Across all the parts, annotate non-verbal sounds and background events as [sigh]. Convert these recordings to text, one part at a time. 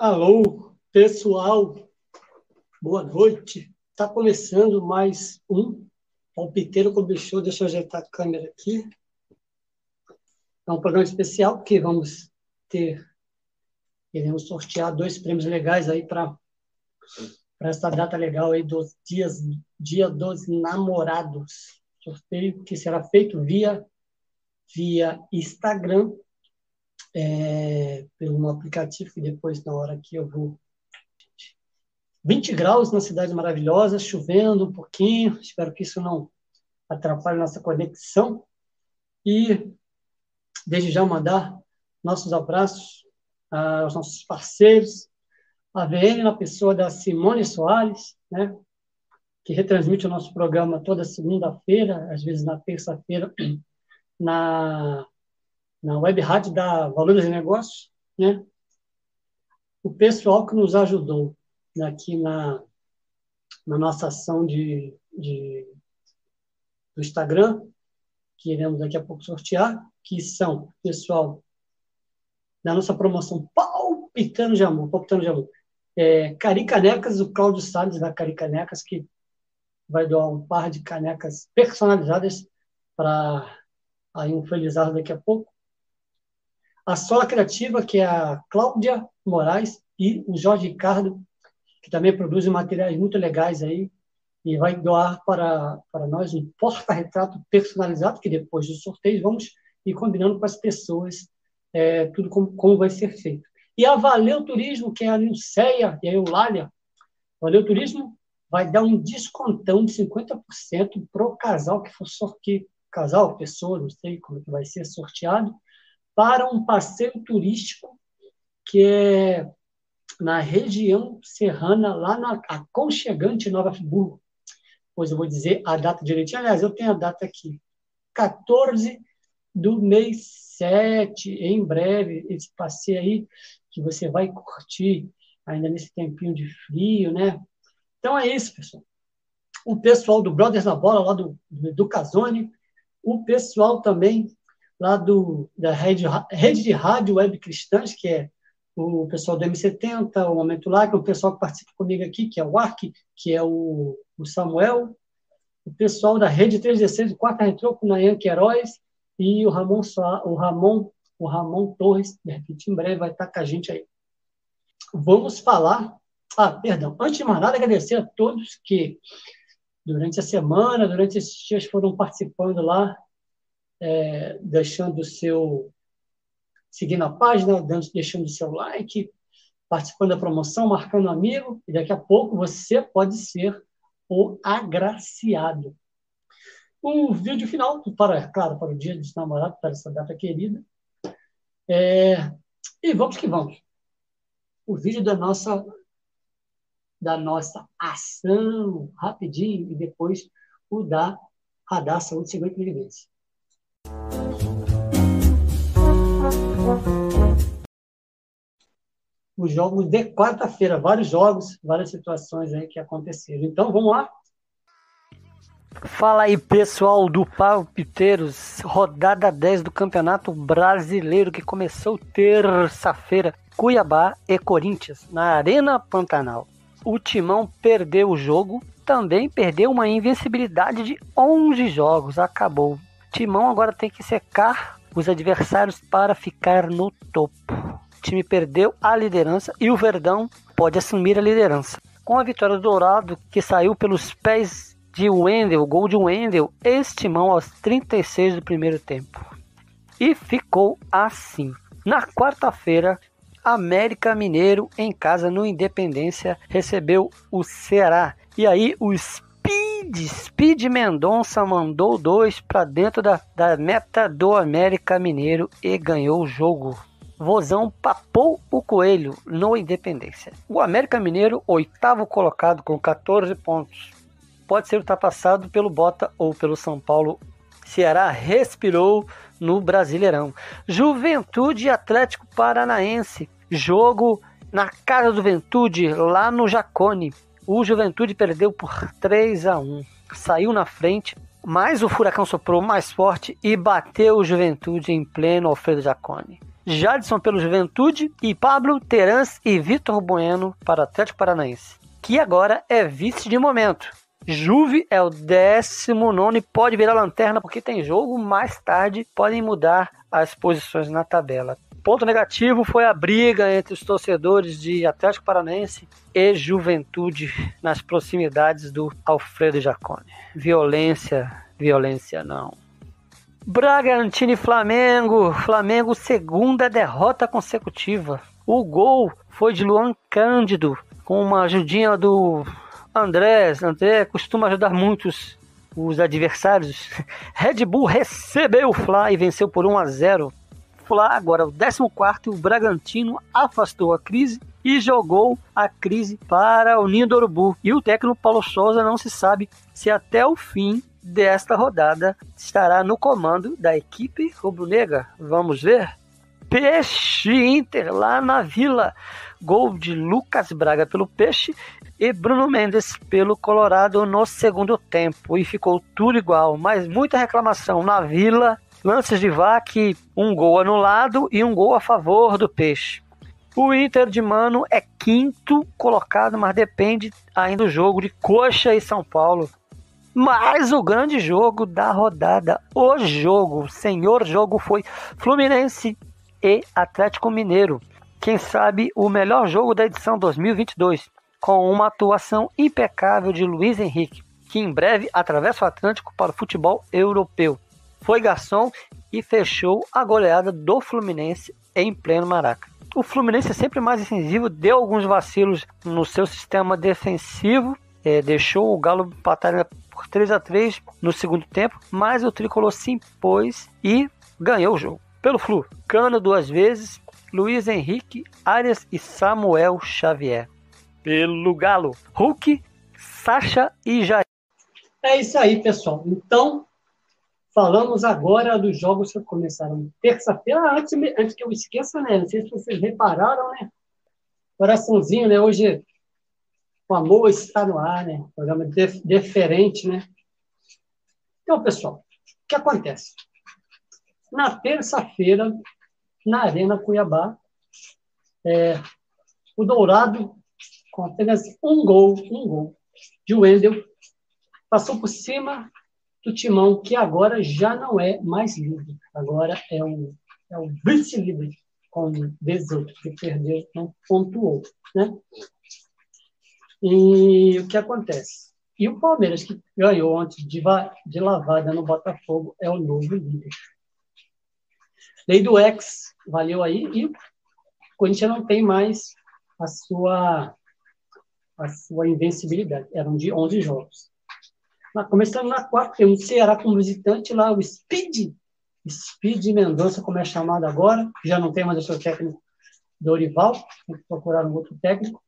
Alô, pessoal, boa noite. Está começando mais um Palpiteiro com Bichô. Deixa eu ajeitar a câmera aqui. É um programa especial que vamos ter, iremos sortear dois prêmios legais aí para essa data legal aí dos dias, dia dos namorados. Sorteio que será feito via, via Instagram é, pelo aplicativo, que depois, na hora que eu vou. 20 graus na cidade maravilhosa, chovendo um pouquinho, espero que isso não atrapalhe nossa conexão. E desde já mandar nossos abraços aos nossos parceiros, a VM na pessoa da Simone Soares, né, que retransmite o nosso programa toda segunda-feira, às vezes na terça-feira, [clears throat] na na web rádio da Valores de Negócios, né? O pessoal que nos ajudou aqui na, na nossa ação de, de, do Instagram, que iremos daqui a pouco sortear, que são pessoal da nossa promoção Palpitando de Amor, Palpitando de Amor. É, Caricanecas, o Cláudio Salles da Caricanecas, que vai doar um par de canecas personalizadas para aí um felizardo daqui a pouco a Sola Criativa, que é a Cláudia Moraes, e o Jorge Ricardo, que também produzem materiais muito legais aí, e vai doar para, para nós um porta-retrato personalizado, que depois do sorteio vamos ir combinando com as pessoas é, tudo como, como vai ser feito. E a Valeu Turismo, que é a Nilceia e a Eulália, Valeu Turismo vai dar um descontão de 50% para o casal que for sorteado, casal, pessoa, não sei como que vai ser sorteado, para um passeio turístico que é na região serrana, lá na aconchegante Nova Friburgo. Pois eu vou dizer a data direitinho. Aliás, eu tenho a data aqui. 14 do mês 7, em breve, esse passeio aí que você vai curtir ainda nesse tempinho de frio, né? Então é isso, pessoal. O pessoal do Brothers na Bola, lá do, do Casone, o pessoal também lá do, da rede, rede de rádio web cristãs, que é o pessoal do M70, o Momento Lá, que é o pessoal que participa comigo aqui, que é o Ark, que é o, o Samuel, o pessoal da Rede 316, o Quarta Retrô, com o Nayan Queiroz, e o Ramon, o Ramon, o Ramon Torres, de repente, em breve vai estar com a gente aí. Vamos falar. Ah, perdão. Antes de mais nada, agradecer a todos que, durante a semana, durante esses dias, foram participando lá é, deixando o seu. seguindo a página, deixando o seu like, participando da promoção, marcando um amigo, e daqui a pouco você pode ser o agraciado. O vídeo final, para, claro, para o Dia dos Namorados, para essa data querida. É, e vamos que vamos. O vídeo da nossa da nossa ação, rapidinho, e depois o da Radar Saúde Seguro e Previdência. Os jogos de quarta-feira, vários jogos, várias situações aí que aconteceram. Então, vamos lá? Fala aí, pessoal do Palpiteiros, rodada 10 do Campeonato Brasileiro que começou terça-feira. Cuiabá e Corinthians, na Arena Pantanal. O Timão perdeu o jogo, também perdeu uma invencibilidade de 11 jogos, acabou Timão agora tem que secar os adversários para ficar no topo. O time perdeu a liderança e o Verdão pode assumir a liderança. Com a vitória do Dourado, que saiu pelos pés de Wendel, gol de Wendel, Timão aos 36 do primeiro tempo. E ficou assim. Na quarta-feira, América Mineiro em casa no Independência recebeu o Ceará. E aí os Speed, Speed Mendonça mandou dois para dentro da, da meta do América Mineiro e ganhou o jogo. Vozão papou o coelho no Independência. O América Mineiro, oitavo colocado com 14 pontos, pode ser ultrapassado pelo Bota ou pelo São Paulo. Ceará respirou no Brasileirão. Juventude Atlético Paranaense, jogo na casa do Juventude, lá no Jacone. O Juventude perdeu por 3 a 1. Saiu na frente, mas o Furacão soprou mais forte e bateu o Juventude em pleno Alfredo Jacone. Jadson pelo Juventude e Pablo Terans e Vitor Bueno para Atlético Paranaense, que agora é vice de momento. Juve é o 19 e pode virar lanterna porque tem jogo. Mais tarde podem mudar as posições na tabela. Ponto negativo foi a briga entre os torcedores de Atlético Paranaense e Juventude nas proximidades do Alfredo Jacone. Violência, violência não. Bragantino e Flamengo. Flamengo, segunda derrota consecutiva. O gol foi de Luan Cândido, com uma ajudinha do André. André costuma ajudar muitos os adversários. [laughs] Red Bull recebeu o Fla e venceu por 1 a 0. Fla agora o 14 o Bragantino afastou a crise e jogou a crise para o Ninho do Urubu. E o técnico Paulo Souza não se sabe se até o fim desta rodada estará no comando da equipe rubro-negra. Vamos ver? Peixe Inter lá na Vila. Gol de Lucas Braga pelo Peixe e Bruno Mendes pelo Colorado no segundo tempo. E ficou tudo igual, mas muita reclamação na Vila. Lances de vaque, um gol anulado e um gol a favor do Peixe. O Inter de Mano é quinto colocado, mas depende ainda do jogo de Coxa e São Paulo. Mas o grande jogo da rodada, o jogo, senhor jogo foi Fluminense e Atlético Mineiro. Quem sabe o melhor jogo da edição 2022, com uma atuação impecável de Luiz Henrique, que em breve atravessa o Atlântico para o futebol europeu. Foi garçom e fechou a goleada do Fluminense em pleno Maraca. O Fluminense é sempre mais incisivo, deu alguns vacilos no seu sistema defensivo, é, deixou o Galo empatar por 3 a 3 no segundo tempo, mas o Tricolor se impôs e ganhou o jogo. Pelo Flu, Cano duas vezes, Luiz Henrique, Arias e Samuel Xavier. Pelo Galo, Hulk, Sacha e Jair. É isso aí, pessoal. Então, falamos agora dos jogos que começaram terça-feira. Ah, antes, antes que eu esqueça, né? Não sei se vocês repararam, né? Coraçãozinho, né? Hoje o amor está no ar, né? Programa diferente, né? Então, pessoal, o que acontece? Na terça-feira, na Arena Cuiabá, é, o Dourado, com apenas um gol, um gol, de Wendel, passou por cima do Timão, que agora já não é mais líder. Agora é o, é o vice-líder, com 18, que perdeu, não pontuou. Né? E o que acontece? E o Palmeiras, que ganhou antes de, de lavada no Botafogo, é o novo líder. Lei do ex valeu aí e o Corinthians não tem mais a sua, a sua invencibilidade. Eram de 11 jogos. Começando na quarta, tem o Ceará como visitante lá, o Speed. Speed Mendonça, como é chamado agora. Já não tem mais o seu técnico Dorival. Tem que procurar um outro técnico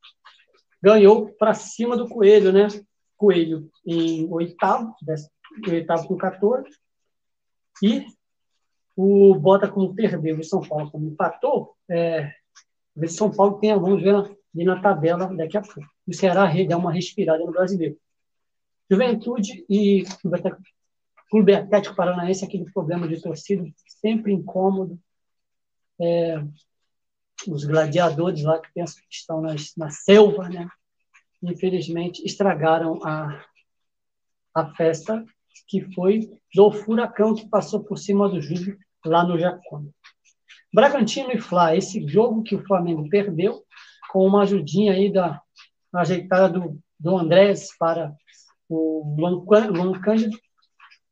ganhou para cima do Coelho, né? Coelho em oitavo, oitavo com 14, e o Bota como perdeu, o São Paulo como empatou, é, se São Paulo tem, vamos ver ali na tabela daqui a pouco. O Ceará dá uma respirada no brasileiro. Juventude e Clube Atlético Paranaense, aquele problema de torcida, sempre incômodo. É, os gladiadores lá que pensam que estão nas, na selva, né? infelizmente estragaram a, a festa que foi do furacão que passou por cima do Júlio lá no Jacone. Bragantino e Fla, esse jogo que o Flamengo perdeu, com uma ajudinha aí da ajeitada do, do Andrés para o Luan Cândido,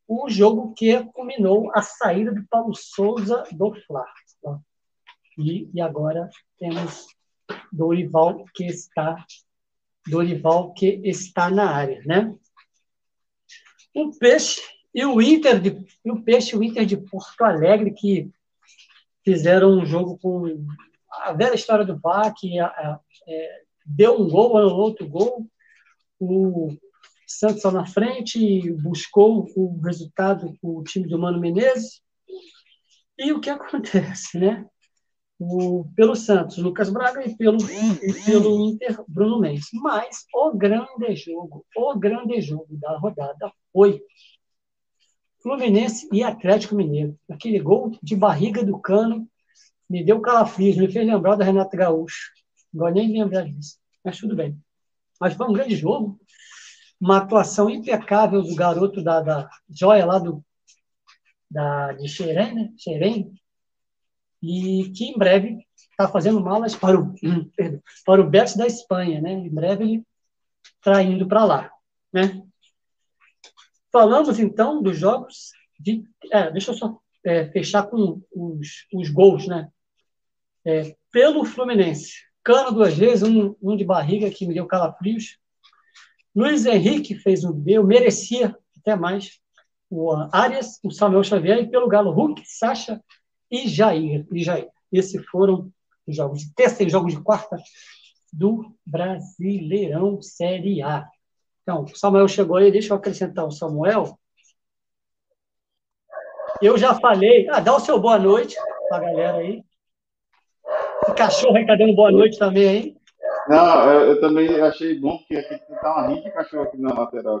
o jogo que culminou a saída do Paulo Souza do Fla. E, e agora temos Dorival, que está Dorival, que está na área, né? O Peixe e o Inter de, o Peixe e o Inter de Porto Alegre, que fizeram um jogo com a velha história do VAR, que é, deu um gol, anulou outro gol, o Santos na frente, buscou o resultado, o time do Mano Menezes, e o que acontece, né? o, pelo Santos, Lucas Braga, e pelo, e pelo Inter, Bruno Mendes. Mas o grande jogo, o grande jogo da rodada foi Fluminense e Atlético Mineiro. Aquele gol de barriga do cano me deu calafrios, me fez lembrar da Renata Gaúcho. Não vou nem lembrar disso, mas tudo bem. Mas foi um grande jogo, uma atuação impecável do garoto da, da joia lá do, da, de Xerém, né? E que em breve está fazendo malas para o, perdão, para o Betis da Espanha, né? Em breve ele está indo para lá, né? Falamos então dos jogos de, é, deixa eu só é, fechar com os, os gols, né? É, pelo Fluminense. Cano duas vezes, um, um de barriga que me deu calafrios. Luiz Henrique fez um eu merecia até mais. O Arias, o Samuel Xavier e pelo Galo Hulk, Sacha e Jair. E Jair. Esses foram os jogos de terça e jogos de quarta do Brasileirão Série A. Então, o Samuel chegou aí, deixa eu acrescentar o Samuel. Eu já falei, ah, dá o seu boa noite para a galera aí. O cachorro aí tá dando boa noite também, hein? Não, eu, eu também achei bom, porque aqui tá uma rinha de cachorro aqui na lateral.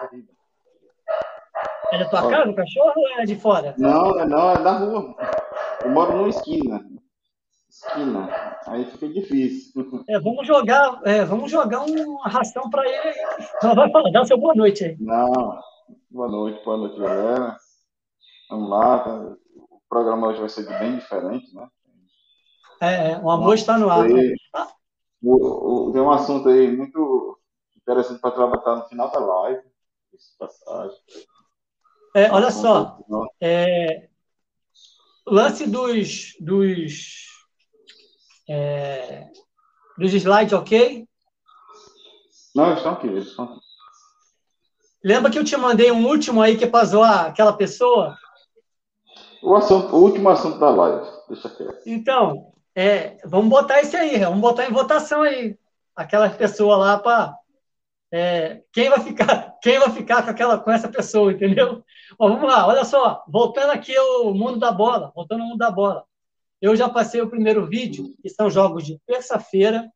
Aqui. Tá é da tua casa o cachorro ou é de fora? Não, não, é da rua. Eu moro numa esquina. Esquina. Aí fica difícil. [laughs] É, vamos jogar, é, vamos jogar uma ração para ele aí. Vai falar, dá o seu boa noite aí. Não, boa noite, boa noite, galera. Vamos lá. O programa hoje vai ser bem diferente, né? É, é o amor está no ar. Né? O, o, tem um assunto aí muito interessante para trabalhar no final da live. Passagem. É, olha só. É, lance dos, dos, é, dos slides, ok? Não, estão aqui, estão aqui. Lembra que eu te mandei um último aí que é para zoar aquela pessoa? O, assunto, o último assunto da live. Deixa quieto. Então, é, vamos botar esse aí, vamos botar em votação aí. Aquelas pessoas lá para. É, quem vai ficar [laughs] quem vai ficar com aquela com essa pessoa entendeu Ó, vamos lá olha só voltando aqui ao mundo da bola voltando ao mundo da bola eu já passei o primeiro vídeo que são jogos de terça-feira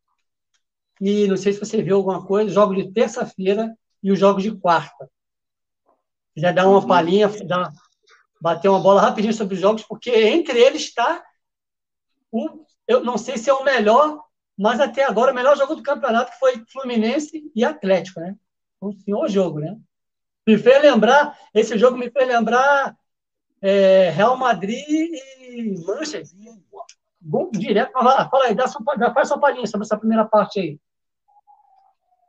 e não sei se você viu alguma coisa jogos de terça-feira e os jogos de quarta já dá uma palhinha dá, bater uma bola rapidinho sobre os jogos porque entre eles está o eu não sei se é o melhor, mas até agora o melhor jogo do campeonato que foi Fluminense e Atlético, né? Um senhor jogo, né? Me fez lembrar, esse jogo me fez lembrar é, Real Madrid e Manchester. Gol direto. Fala, fala aí, dá sua, faz sua palhinha sobre essa primeira parte aí.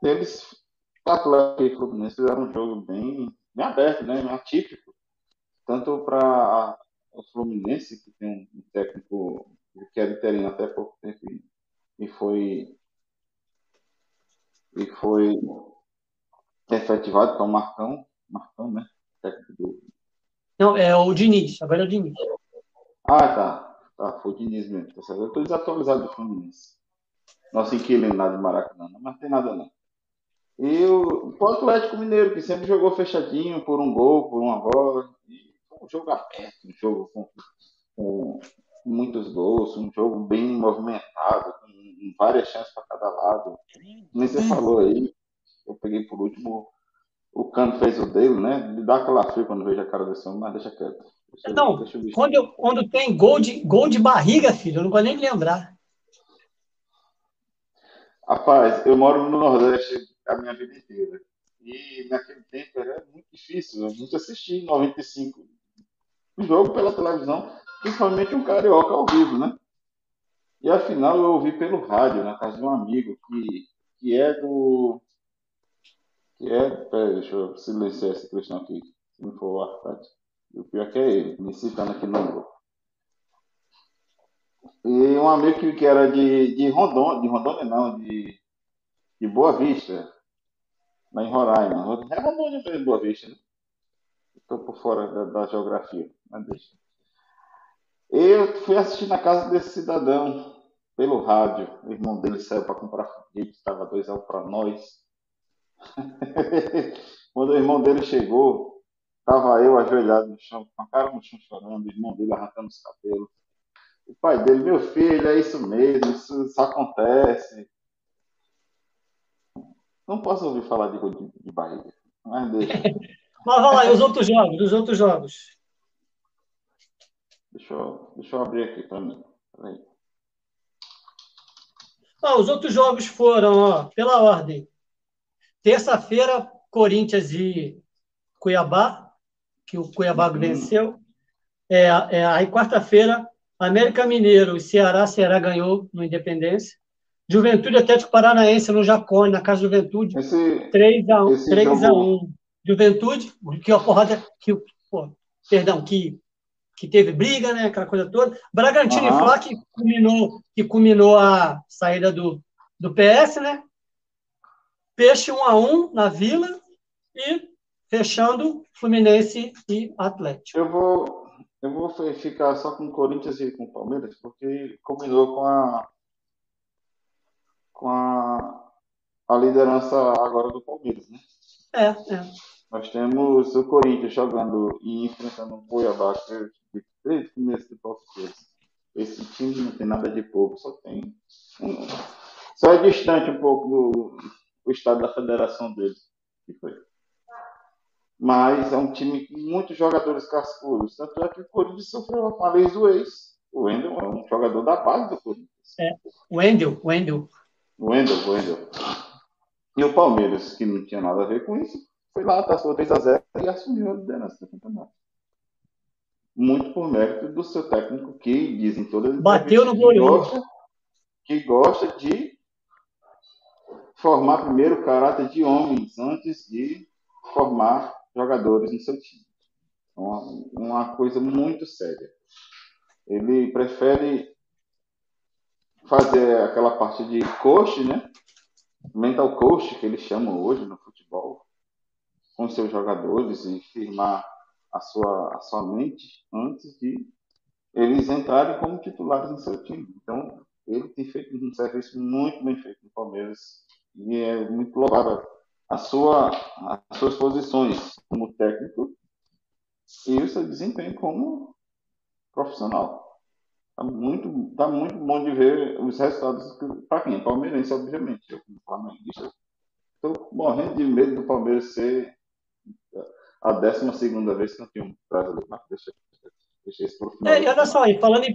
Eles, Atlético e Fluminense, fizeram um jogo bem, bem aberto, né? Bem atípico. Tanto para o Fluminense, que tem um técnico que era interino até pouco tempo e, foi e foi efetivado para o Marcão, Marcão, né? Do... Não, é o Diniz, agora é o Diniz. Ah, tá. Tá, foi o Diniz mesmo, tá certo. Eu estou desatualizado do Fluminense. Nosso inquilino lá de Maracanã, mas não tem nada não. E o, o Atlético Mineiro, que sempre jogou fechadinho por um gol, por uma bola. Um jogo aberto, um jogo com, com muitos gols, um jogo bem movimentado, com várias chances para cada lado. Nem você falou aí, eu peguei por último, o Cano fez o dele, né? Me dá aquela frio quando vejo a cara desse homem, mas deixa quieto. Deixa, não, deixa quando, eu, quando tem gol de, gol de barriga, filho, eu não vou nem lembrar. Rapaz, eu moro no Nordeste a minha vida inteira. E naquele tempo era muito difícil. A gente assistia em 95 o jogo pela televisão principalmente um carioca ao vivo, né? E afinal eu ouvi pelo rádio, na casa de um amigo que, que é do. Que é. Peraí, deixa eu silenciar esse questão aqui, se não for o Arcade. O pior que é ele, me citando aqui no grupo. E um amigo que, que era de, de Rondônia, de Rondônia não, de, de Boa Vista, lá em Roraima. É Rondônia mesmo, Boa Vista, né? Estou por fora da, da geografia, mas deixa. Eu fui assistir na casa desse cidadão pelo rádio. O irmão dele saiu para comprar foguete, estava dois reais para nós. [laughs] Quando o irmão dele chegou, estava eu ajoelhado no chão, com a cara no chão chorando, o irmão dele arrancando os cabelos. O pai dele, meu filho, é isso mesmo, isso, isso acontece. Não posso ouvir falar de, de, de barriga, mas deixa. [laughs] mas vai lá, e os outros jogos, os outros jogos? Deixa eu, deixa eu abrir aqui para mim. Ah, os outros jogos foram, ó, pela ordem. Terça-feira, Corinthians e Cuiabá, que o Cuiabá uhum. venceu. É, é, aí, quarta-feira, América Mineiro e Ceará, Ceará ganhou no Independência. Juventude Atlético Paranaense no Jacone, na Casa Juventude. Esse, 3 a 1 3 a 1 Juventude, que a porrada que pô, perdão, que que teve briga, né, aquela coisa toda. Bragantino uhum. e Flá que culminou, que culminou a saída do, do PS, né? Peixe 1 a 1 na Vila e fechando Fluminense e Atlético. Eu vou eu vou ficar só com o Corinthians e com o Palmeiras, porque combinou com a com a, a liderança agora do Palmeiras, né? É, é. Nós temos o Corinthians jogando e enfrentando o Cuiabá, desde o começo do Palmeiras. Esse time não tem nada de pouco, só tem. Só é distante um pouco do, do estado da federação deles. Que foi. Mas é um time com muitos jogadores cascudos. Tanto é que o Corinthians sofreu uma vez do ex. O Wendel é um jogador da base do Corinthians. É, Wendel, Wendel. Wendel, Wendel. E o Palmeiras, que não tinha nada a ver com isso, foi lá, passou 3 a 0 e assumiu a liderança do campeonato. Muito por mérito do seu técnico, que dizem todas as Bateu no gol gosta, que gosta de formar primeiro o caráter de homens antes de formar jogadores no seu time. Uma, uma coisa muito séria. Ele prefere fazer aquela parte de coach, né? Mental coach, que eles chamam hoje no futebol, com seus jogadores e firmar a sua, a sua mente antes de eles entrarem como titulares no seu time. Então, ele tem feito um serviço muito bem feito no Palmeiras e é muito louvável a sua, as suas posições como técnico e o seu desempenho como profissional. Está muito, tá muito bom de ver os resultados para quem palmeirense, obviamente. Eu, como flamenguista, estou morrendo de medo do Palmeiras ser a 12 segunda vez campeão brasileiro. Mas deixa, deixa isso para o final. É, olha só, aí, falando,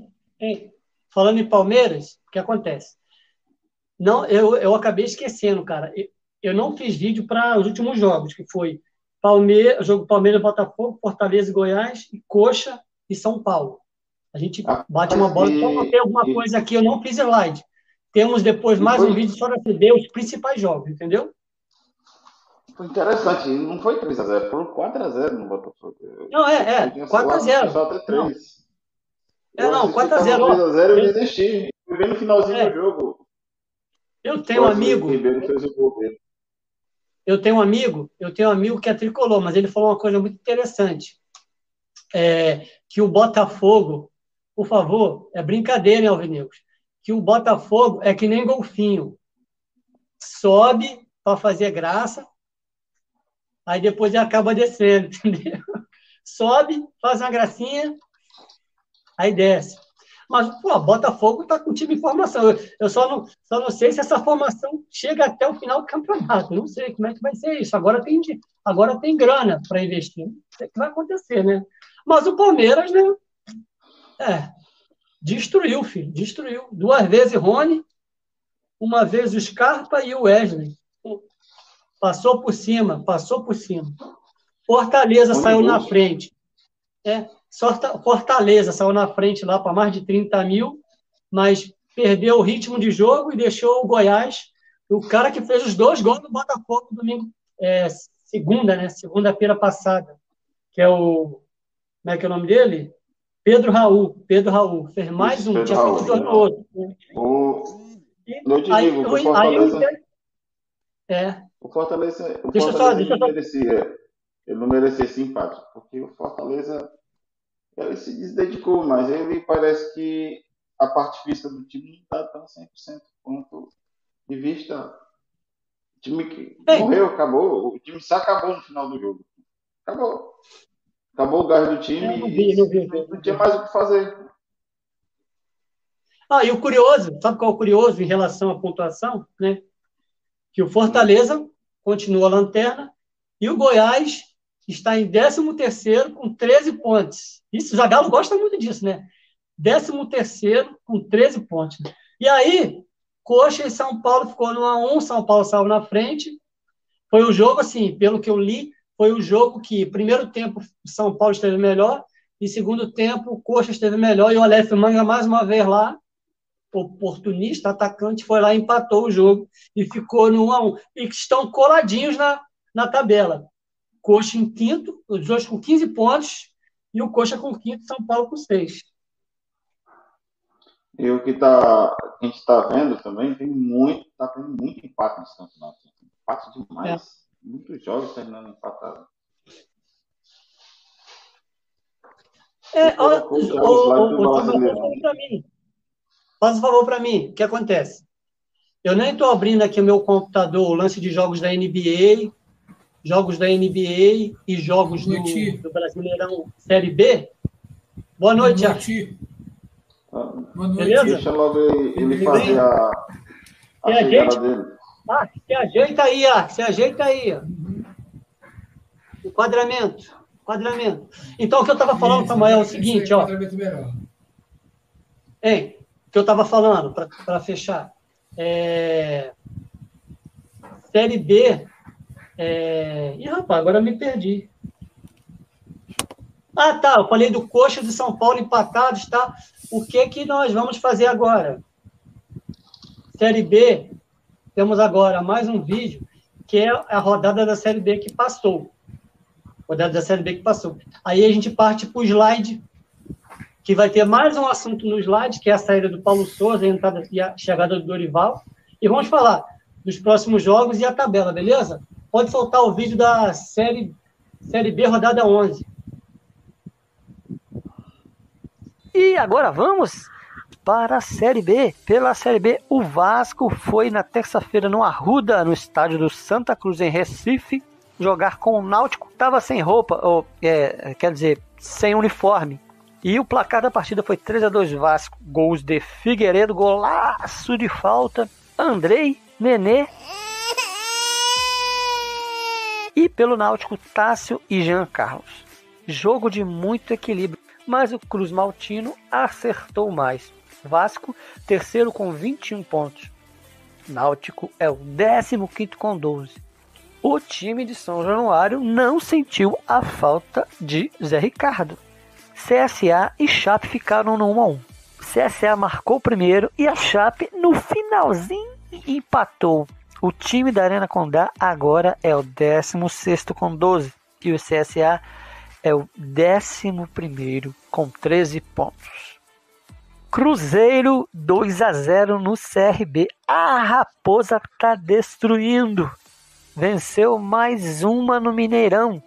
em, falando em Palmeiras, o que acontece? Não, eu, eu acabei esquecendo, cara. Eu, eu não fiz vídeo para os últimos jogos, que foi Palmeiras, jogo Palmeiras, Botafogo, Fortaleza e Goiás, e Coxa e São Paulo. A gente ah, bate uma bola. Então, tem alguma coisa aqui, eu não fiz slide. Temos depois mais um vídeo só para ver os principais jogos, entendeu? Foi interessante, não foi 3x0, foi 4x0 no Botafogo. Não, é, é, 4x0. Só até 3. É, não, 4x0. 3x0 eu desisti. Fui bem no finalzinho é. do jogo. Eu tenho um amigo. Eu tenho um amigo, eu tenho um amigo que é tricolor, mas ele falou uma coisa muito interessante. É, que o Botafogo, por favor, é brincadeira, hein, Alvinegos? Que o Botafogo é que nem golfinho. Sobe para fazer graça, aí depois ele acaba descendo, [laughs] entendeu? Sobe, faz uma gracinha, aí desce. Mas, pô, Botafogo está com time em formação. Eu, eu, só, não, só não sei se essa formação chega até o final do campeonato. Não sei como é que vai ser isso. Agora tem, agora tem grana para investir. Não sei o que vai acontecer, né? Mas o Palmeiras, né? É, destruiu, filho. Destruiu. Duas vezes Rony, uma vez o Scarpa e o Wesley. Passou por cima, passou por cima. Fortaleza Onde saiu na frente. É, Fortaleza saiu na frente lá para mais de 30 mil, mas perdeu o ritmo de jogo e deixou o Goiás, o cara que fez os dois gols do Botafogo domingo, é, segunda, né? Segunda-feira passada, que é o. Como é que é o nome dele? Pedro Raul. Pedro Raul. Fez mais Isso, um, Pedro tinha Raul, feito dois no outro. O... E, aí, digo, o Fortaleza. Aí, é. O Fortaleza, o deixa Fortaleza só, deixa não merecia, ele não merecia esse empate, porque o Fortaleza ele se desdedicou, mas ele parece que a parte física do time não está tão 100% quanto de vista. O time que Ei. morreu, acabou. O time se acabou no final do jogo. Acabou. Acabou o gás do time não vi, não, vi, não, não tinha mais o que fazer. Ah, e o curioso, sabe qual é o curioso em relação à pontuação? Né? Que o Fortaleza continua a lanterna e o Goiás está em 13º com 13 pontos. Isso, o Zagallo gosta muito disso, né? décimo terceiro com 13 pontos. E aí, Coxa e São Paulo ficou no 1 1, São Paulo saiu na frente. Foi um jogo, assim, pelo que eu li, foi o um jogo que, primeiro tempo, São Paulo esteve melhor, e segundo tempo, o Coxa esteve melhor, e o Aleph Manga, mais uma vez lá, oportunista, atacante, foi lá empatou o jogo, e ficou no 1 a 1 E estão coladinhos na, na tabela. Coxa em quinto, os dois com 15 pontos, e o Coxa com quinto, São Paulo com 6. E o que, tá, a gente está vendo também, tem muito, tá tendo muito empate nesse campeonato. Empate demais. É. Muitos jogos terminando empatados. É, olha, o, o, para mim. Faz um favor para mim. O que acontece? Eu nem estou abrindo aqui o meu computador, o lance de jogos da NBA, jogos da NBA e jogos do, do, Brasileirão Série B. Boa noite, Boa noite. Boa noite. Beleza? Deixa logo ele fazer a, a se gente... dele. Ah, se ajeita aí, ah, se ajeita aí. Enquadramento. Enquadramento. Então, o que eu estava falando, Samuel, é o seguinte, ó. Hein, o que eu estava falando, para fechar. É... Série B. É... Rapaz, agora me perdi. Ah, tá. Eu falei do Coxa de São Paulo empatados, tá? O que que nós vamos fazer agora? Série B, temos agora mais um vídeo, que é a rodada da Série B que passou. Rodada da Série B que passou. Aí a gente parte para o slide, que vai ter mais um assunto no slide, que é a saída do Paulo Souza, a entrada e a chegada do Dorival. E vamos falar dos próximos jogos e a tabela, beleza? Pode soltar o vídeo da Série, série B, rodada 11. E agora vamos para a Série B. Pela Série B, o Vasco foi na terça-feira no Arruda, no estádio do Santa Cruz, em Recife, jogar com o Náutico. Estava sem roupa, ou, é, quer dizer, sem uniforme. E o placar da partida foi 3 a 2 Vasco. Gols de Figueiredo, golaço de falta. Andrei, Nenê. E pelo Náutico, Tássio e Jean Carlos. Jogo de muito equilíbrio mas o Cruz Maltino acertou mais. Vasco, terceiro com 21 pontos. Náutico é o 15 com 12. O time de São Januário não sentiu a falta de Zé Ricardo. CSA e Chape ficaram no 1 a 1. CSA marcou primeiro e a Chape no finalzinho empatou. O time da Arena Condá agora é o 16 com 12 e o CSA é o 11 com 13 pontos. Cruzeiro 2 a 0 no CRB. A Raposa está destruindo. Venceu mais uma no Mineirão.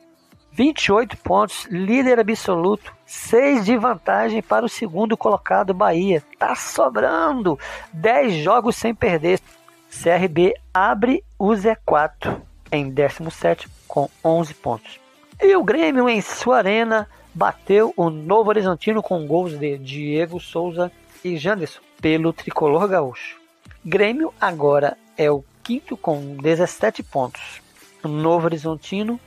28 pontos, líder absoluto, 6 de vantagem para o segundo colocado Bahia. Tá sobrando 10 jogos sem perder. CRB abre o Z4 em 17 com 11 pontos. E o Grêmio, em sua arena, bateu o Novo Horizontino com gols de Diego Souza e Janderson pelo tricolor gaúcho. Grêmio agora é o quinto com 17 pontos. O Novo Horizontino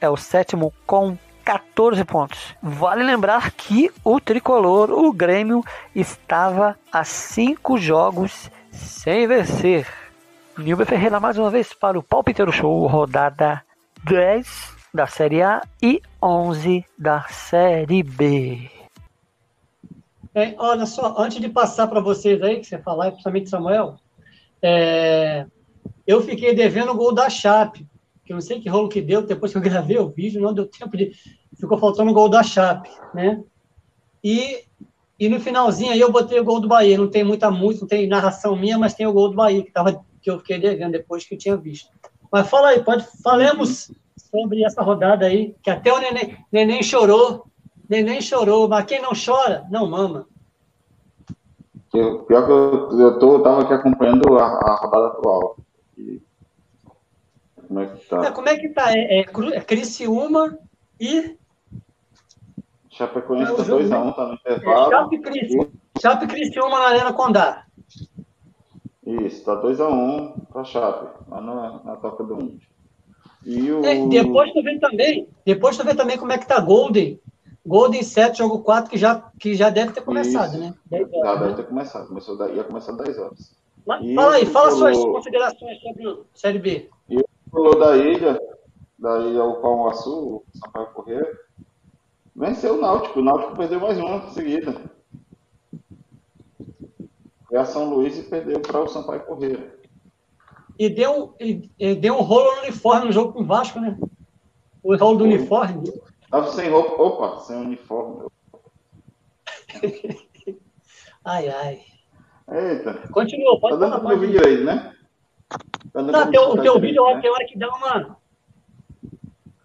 é o sétimo com 14 pontos. Vale lembrar que o tricolor, o Grêmio, estava a cinco jogos sem vencer. Nilber Ferreira mais uma vez para o Palpiteiro Show, rodada 10 da Série A e 11 da Série B. É, olha só, antes de passar para vocês aí, que você falar, principalmente Samuel, é, eu fiquei devendo o gol da Chape, que eu não sei que rolo que deu, depois que eu gravei o vídeo, não deu tempo de. Ficou faltando o gol da Chape, né? E, e no finalzinho aí eu botei o gol do Bahia. Não tem muita música, não tem narração minha, mas tem o gol do Bahia, que, tava, que eu fiquei devendo depois que eu tinha visto. Mas fala aí, pode, falemos sobre essa rodada aí, que até o neném, neném chorou. Neném chorou, mas quem não chora, não mama. Eu, pior que eu, eu, tô, eu tava aqui acompanhando a, a rodada atual. E... Como é que tá? É, como é que tá? É, é, é Criciúma e. Chapecoense tá 2x1, um, tá no intervalo. É, Chape, Criciúma, Chape Criciúma na Arena Condá. Isso, tá 2x1 um pra Chape, lá na, na toca do 1. E o... É, depois tu vê também, depois tu vê também como é que tá Golden. Golden 7, jogo 4, que já, que já deve ter começado, Isso. né? Já deve ter começado. Começou, da- ia começar 10 horas. Mas, E fala aí, fala falou- suas considerações sobre o Série B. Falou da ilha, da ilha o Palmaçu, o Sampaio Correia. Venceu o Náutico. O Náutico perdeu mais uma em seguida. Foi a São Luís e perdeu para o Sampaio Correia. E deu, e, e deu um rolo no uniforme no jogo com o Vasco, né? O rolo do Foi. uniforme. Tava sem roupa, opa, sem uniforme. [laughs] Ai, ai. Eita, Continua, tá pode dando falar. ir. direito, né? Tá dando Tá, teu, teu vídeo, né? tem hora que dá uma.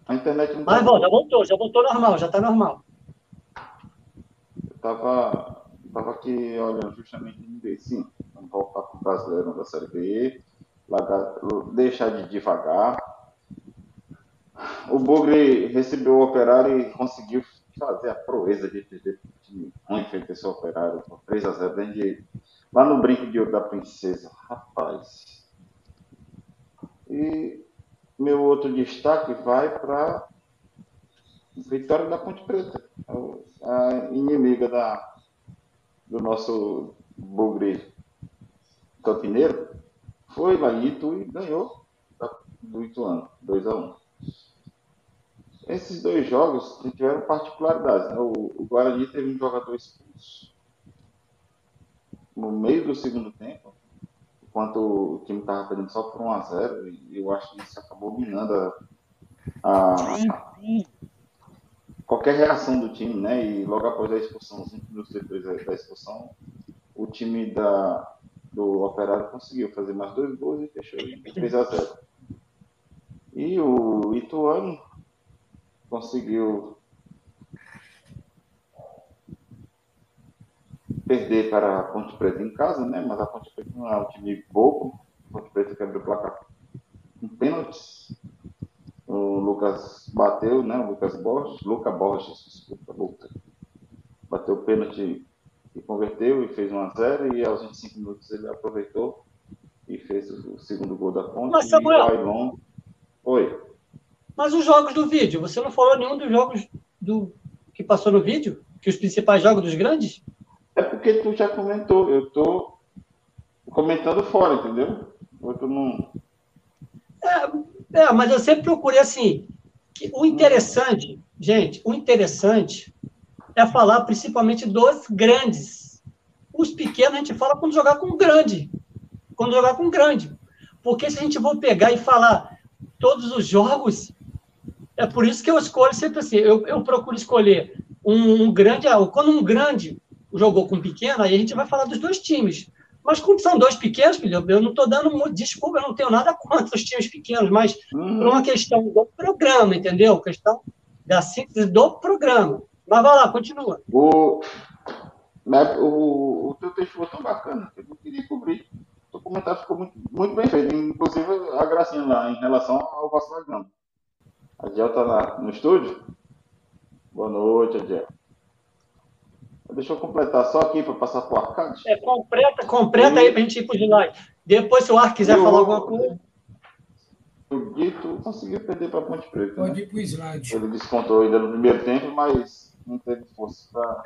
A internet não tá Mas, bom, já voltou, já voltou normal, já tá normal. Eu tava, tava aqui olhando justamente sim. Vamos voltar para o brasileiro da Série B, largar- deixar de devagar. O Bugre recebeu o operário e conseguiu fazer a proeza de perder time ruim feito operário por 3 a 0 dentro de, lá no brinco de ouro da princesa. Rapaz. E meu outro destaque vai para Vitória da Ponte Preta, a inimiga da, do nosso Bugre Campineiro, foi lá em Itu e ganhou do Ituano, 2 a 1 Esses dois jogos tiveram particularidades. né? O, Guarani teve um jogador expulso no meio do segundo tempo, enquanto o time estava perdendo só por 1 a 0 e eu acho que isso acabou minando a, a- qualquer reação do time, né? E logo após a expulsão, cinco minutos depois da expulsão, o time da, do Operário conseguiu fazer mais dois gols e fechou em 3 a 0. E o Ituano conseguiu perder para a Ponte Preta em casa, né? Mas a Ponte Preta não é um time bobo. A Ponte Preta quebrou o placar com pênaltis. O Lucas bateu, né? O Lucas Borges, Luca Borges, desculpa, Luca. Bateu o pênalti e converteu e fez 1 a 0 e aos 25 minutos ele aproveitou e fez o segundo gol da Ponte. Mas, e Samuel- longo. Oi. Mas os jogos do vídeo, você não falou nenhum dos jogos do que passou no vídeo? Que os principais jogos dos grandes? É porque tu já comentou, eu tô comentando fora, entendeu? Eu tô num... É, é, mas eu sempre procurei assim. o interessante, gente, o interessante é falar principalmente dos grandes. Os pequenos a gente fala quando jogar com o grande. Quando jogar com o grande. Porque se a gente for pegar e falar todos os jogos, é por isso que eu escolho sempre assim. Eu, eu procuro escolher um, um grande. ah, Quando um grande jogou com um pequeno, aí a gente vai falar dos dois times. Mas como são dois pequenos, filho, eu não estou dando muito. Desculpa, eu não tenho nada [laughs] contra os times pequenos, mas por Uhum. uma questão do programa, entendeu? Questão da síntese do programa. Mas vai lá, continua. O, o, o teu texto ficou tão bacana que eu não queria cobrir. O comentário ficou muito, muito bem feito, inclusive a gracinha lá em relação ao Vasco da Gama. A Diel tá lá no estúdio? Boa noite, Adiel. Deixa eu completar só aqui para passar para o Arcade. É, completa, completa aí para a gente ir para o slide. Depois, se o Ar quiser Eu- falar alguma coisa. O Dito conseguiu perder para Ponte Preta. né? Pode ir para o slide. Ele descontou ainda no primeiro tempo, mas não teve força para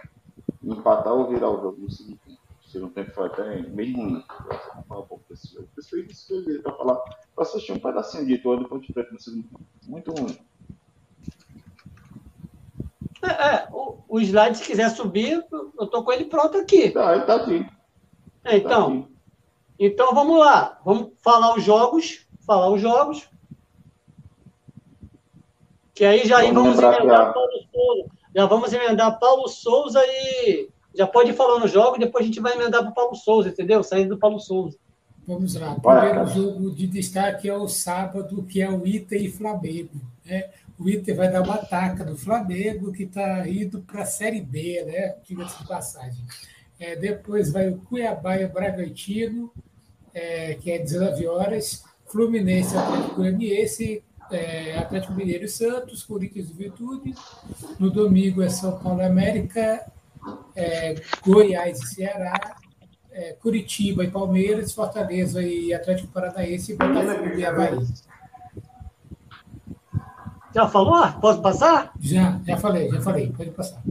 empatar ou virar o jogo no segundo tempo. O segundo tempo foi até bem ruim. Vou falar um pouco desse jogo. Por isso foi isso que eu para falar. Eu assisti um pedacinho de e Ponte Preta no segundo tempo. Muito ruim. É, é, o, o slide, se quiser subir, eu estou com ele pronto aqui. Tá, ele tá aqui. É, Tá então, aqui. então, vamos lá. Vamos falar os jogos. Falar os jogos. Que aí já Vamos vamos emendar Paulo Souza. Já vamos emendar Paulo Souza e. Já pode ir falando o jogo, depois a gente vai emendar para o Paulo Souza, entendeu? Saindo do Paulo Souza. Vamos lá. O primeiro jogo de destaque é o sábado, que é o Inter e Flamengo. né? O Inter vai dar uma taca do Flamengo, que está indo para a Série B, né? Diga-se de passagem. É, depois vai o Cuiabá e o Bragantino, é, que é 19 horas. Fluminense, Atlético Goianiense, é, Atlético Mineiro e Santos, Corinthians e Juventude. No domingo é São Paulo e América, é, Goiás e Ceará, é, Curitiba e Palmeiras, Fortaleza e Atlético Paranaense, Botafogo e Havaí. Já falou? Posso passar? Já, já falei, já falei. Pode passar.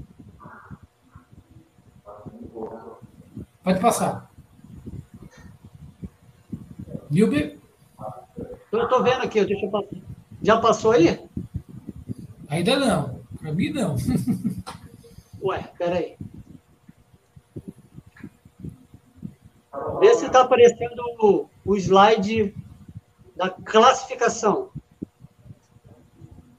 Pode passar. Nilber? Eu estou vendo aqui, deixa eu passar. Já passou aí? Ainda não. Para mim, não. [laughs] Ué, peraí. Vê se está aparecendo o, o slide da classificação.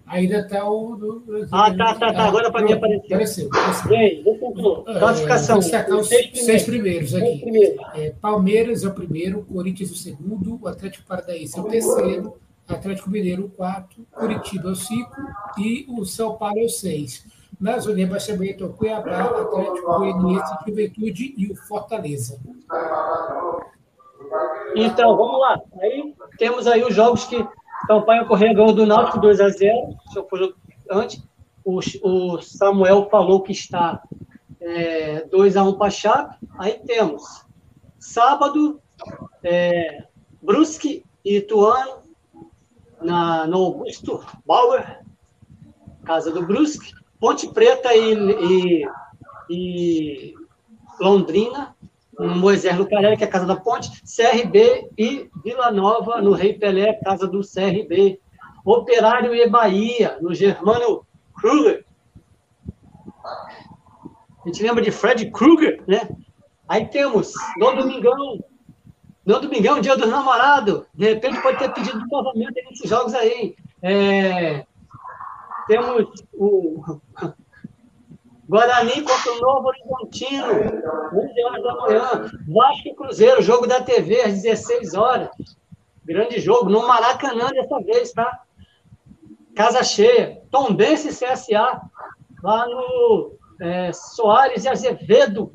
Ainda está o. Do, ah, tá, tá, tá. Agora para mim apareceu. Apareceu. apareceu. Bem, vou Classificação. É, os seis, seis primeiros aqui. É, Palmeiras é o primeiro, Corinthians o segundo, o Atlético Paranaense é o terceiro, Atlético Mineiro o quarto, Curitiba é o cinco e o São Paulo é o seis. Na zona de rebaixamento, o Cuiabá, Atlético Goianiense, Juventude e o Fortaleza. Então, vamos lá. Aí temos aí os jogos que Campanha Correia ganhou do Náutico 2 a 0 se eu for antes. O, o, Samuel falou que está é, 2 a 1 para a Chape. Aí temos sábado, é, Brusque e Ituano na, no Augusto Bauer, casa do Brusque. Ponte Preta e, e, e Londrina Moisés Lucarelli, que é a Casa da Ponte, CRB e Vila Nova, no Rei Pelé, Casa do CRB. Operário e Bahia, no Germano Kruger. A gente lembra de Fred Kruger, né? Aí temos no Domingão, no Domingão, dia dos namorados. De repente pode ter pedido novamente nesses jogos aí. É... Temos o Guarani contra o Novo Horizontino, 11 horas da manhã. Vasco e Cruzeiro, jogo da TV às 16 horas. Grande jogo, no Maracanã dessa vez, tá? Casa cheia. Tombense CSA, lá no é, Soares e Azevedo.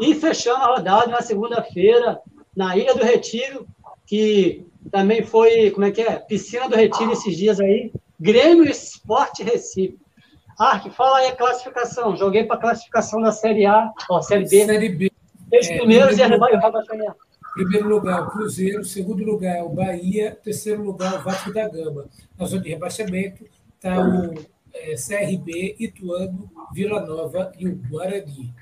E fechando a rodada na segunda-feira, na Ilha do Retiro, que também foi, como é que é? Piscina do Retiro esses dias aí. Grêmio Esporte Recife. Ark, fala aí a classificação. Joguei para a classificação da Série A, ó, Série B. Série B. Três é, primeiros e a rebaixamento. Primeiro lugar o Cruzeiro, segundo lugar o Bahia, terceiro lugar o Vasco da Gama. Na zona de rebaixamento está o é, CRB, Ituano, Vila Nova e o Guarani.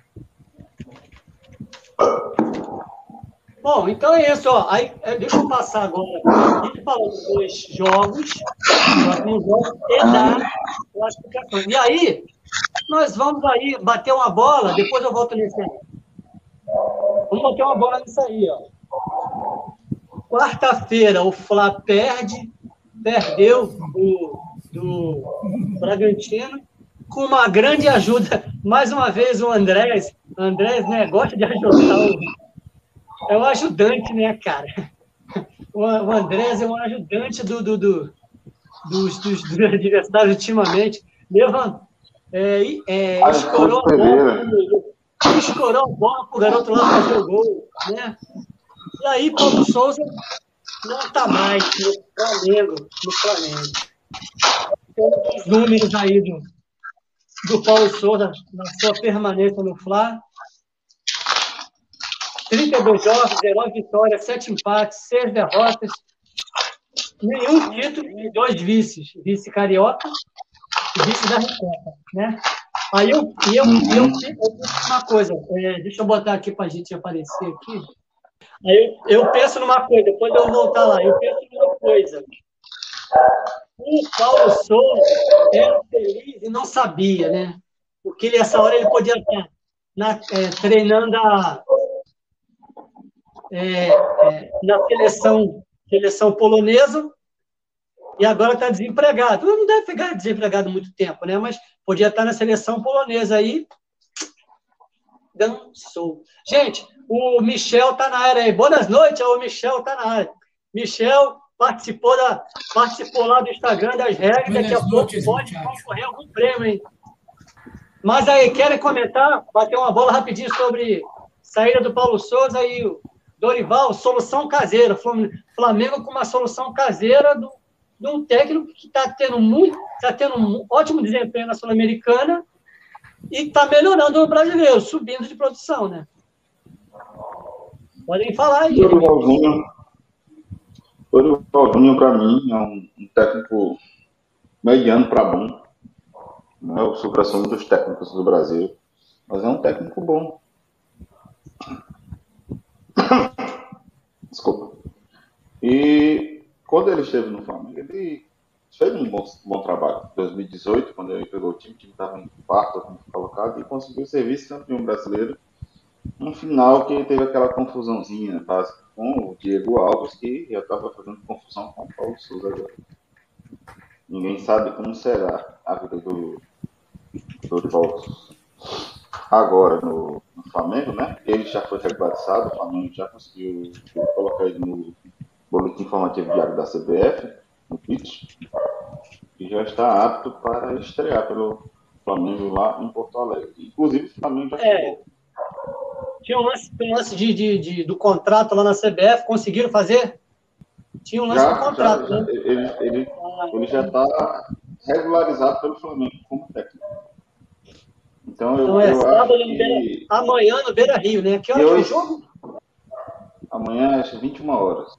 Bom, então é isso. Ó. Aí, é, deixa eu passar agora. Gente falou dos dos jogos e da classificação. E aí, nós vamos aí bater uma bola, depois eu volto nesse aí. Vamos bater uma bola nisso aí, ó. Quarta-feira, o Fla perde, perdeu do, do Bragantino, com uma grande ajuda. Mais uma vez, o Andrés. Andrés né, gosta de ajudar o é o ajudante, né, cara? O, Andrés é um ajudante do, do, do dos, dos, dos, adversários ultimamente. Levant, é, é, escorou a bola, escorou a bola para o garoto lá fazer o gol. Né? E aí, Paulo Souza não está mais no Flamengo. No Flamengo. Temos os números aí do, do Paulo Souza na sua permanência no Flamengo. 32 jogos, 19 vitórias, 7 empates, 6 derrotas, nenhum título e dois vices. Vice carioca e vice da Recopa. Né? Aí eu, eu, eu, eu, penso uma coisa, é, deixa eu botar aqui para a gente aparecer aqui. Aí eu, eu penso numa coisa, depois eu voltar lá, eu penso numa coisa. O Paulo Souza era feliz e não sabia, né? Porque nessa hora ele podia estar na, é, treinando a, é, é, na seleção, seleção polonesa e agora está desempregado. Não deve ficar desempregado muito tempo, né? Mas podia estar na seleção polonesa aí. Dançou. Gente, o Michel está na área aí. Boas noites, o Michel está na área. Michel participou, da, participou lá do Instagram das regras. Boas daqui a pouco pode concorrer algum prêmio, hein? Mas aí, querem comentar? Bater uma bola rapidinho sobre saída do Paulo Souza e o Dorival, solução caseira. Flamengo com uma solução caseira do, de um técnico que está tendo muito, está tendo um ótimo desempenho na Sul-Americana e está melhorando no brasileiro, subindo de produção, né? Podem falar aí. Dorival Júnior, para mim, é um, um técnico mediano para bom. Não é o supra-sumo dos técnicos do Brasil, mas é um técnico bom. Desculpa. E quando ele esteve no Flamengo, ele fez um bom, bom trabalho. Em 2018, quando ele pegou o time, time estava em quarto, colocado, e conseguiu ser vice-campeão brasileiro. No final, que teve aquela confusãozinha básica com o Diego Alves, que já estava fazendo confusão com o Paulo Souza agora. Ninguém sabe como será a vida do, Dorival agora no, no, Flamengo, né? Ele já foi regularizado, o Flamengo já conseguiu colocar ele no boletim informativo diário da CBF, no pitch, e já está apto para estrear pelo Flamengo lá em Porto Alegre. Inclusive, o Flamengo já é. chegou. Tinha um lance, um lance de, de, de, do contrato lá na CBF, conseguiram fazer? Tinha um lance já, do contrato, já, né? Ele, ele, ah, ele já está regularizado pelo Flamengo como técnico. Então, eu, então é eu sábado que... Beira... amanhã no Beira Rio, né? Que hora eu... é o jogo? Amanhã às 21 horas.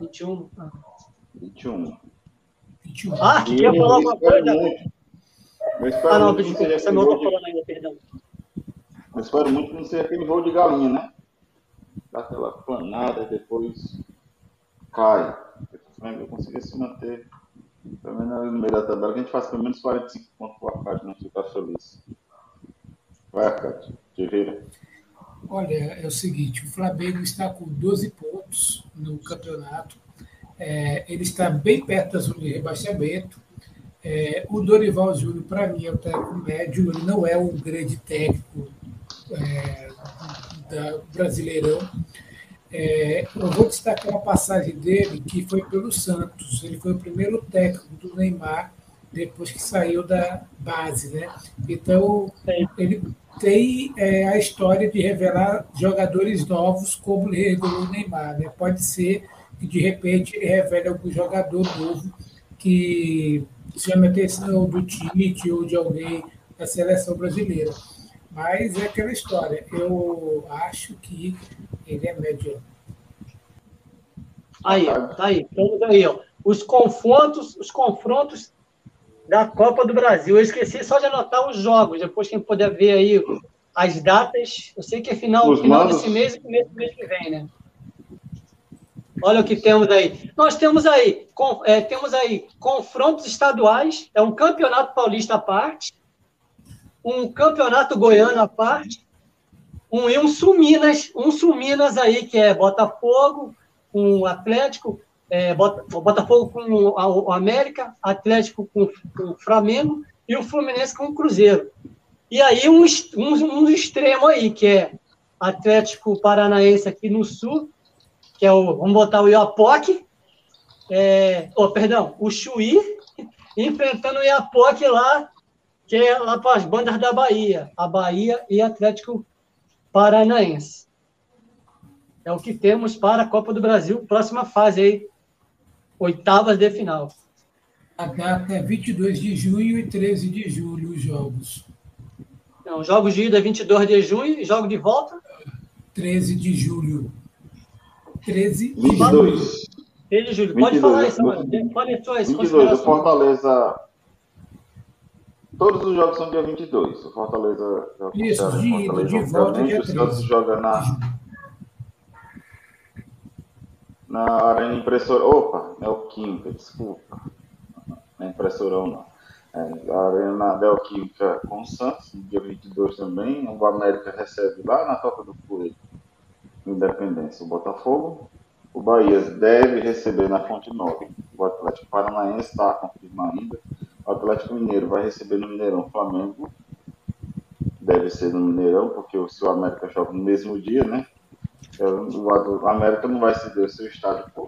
21. 21. 21. Ah, que quer falar alguma coisa? Muito, ah, não, desculpa, você não está falando ainda, perdão. Eu espero muito que não seja aquele voo de galinha, né? Dá aquela planada e depois cai. Eu consiga se manter pelo menos no meio da tabela, que a gente faz pelo menos 45 pontos por a não ficar feliz. Vai, te vira. Olha, é o seguinte, o Flamengo está com 12 pontos no campeonato. É, ele está bem perto da zona de rebaixamento. É, o Dorival Júnior, para mim, é o técnico médio. Ele não é um grande técnico é, da Brasileirão. É, eu vou destacar uma passagem dele que foi pelo Santos. Ele foi o primeiro técnico do Neymar depois que saiu da base, né? Então ele tem é, a história de revelar jogadores novos como ele revelou o Neymar, né? Pode ser que de repente ele revele algum jogador novo que chame a atenção do time ou de alguém da seleção brasileira. Mas é aquela história. Eu acho que ele é médio. Aí, tá aí. Estamos aí, ó. Os confrontos, os confrontos da Copa do Brasil. Eu esqueci só de anotar os jogos, depois quem puder ver aí as datas. Eu sei que é final, final desse mês e começo do mês que vem, né? Olha o que temos aí. Nós temos aí, com, é, temos aí confrontos estaduais, é um campeonato paulista à parte, um campeonato goiano à parte, um e um Suminas, um Suminas aí, que é Botafogo, um Atlético, é, Botafogo com o América, Atlético com, o Flamengo e o Fluminense com o Cruzeiro. E aí um, um, um extremo aí, que é Atlético Paranaense aqui no Sul, que é o, vamos botar o Iapoque, é, oh, perdão, o Chuí, [laughs] enfrentando o Iapoque lá que é lá para as bandas da Bahia, a Bahia e Atlético Paranaense. É o que temos para a Copa do Brasil, próxima fase aí, oitavas de final. A data é 22 de junho e 13 de julho, os jogos. Não, jogos de ida 22 de junho e jogo de volta? 13 de julho. 13 de 22. julho. 13 de julho. Pode 22, falar isso, mano. Pode só isso. 22, o Fortaleza Todos os jogos são dia 22. O Fortaleza Isso, de, Fortaleza, de volta dia O Santos joga na, na Arena Impressora. Opa, Neoquímica, desculpa. Não é impressorão, não. É, a Arena Neoquímica com o Santos, dia 22 também. O América recebe lá na Toca do Coelho, Independência, o Botafogo. O Bahia deve receber na Fonte Nova. O Atlético Paranaense está confirmando ainda. O Atlético Mineiro vai receber no Mineirão Flamengo. Deve ser no Mineirão, porque o seu América joga no mesmo dia, né? O América não vai ceder o seu estádio para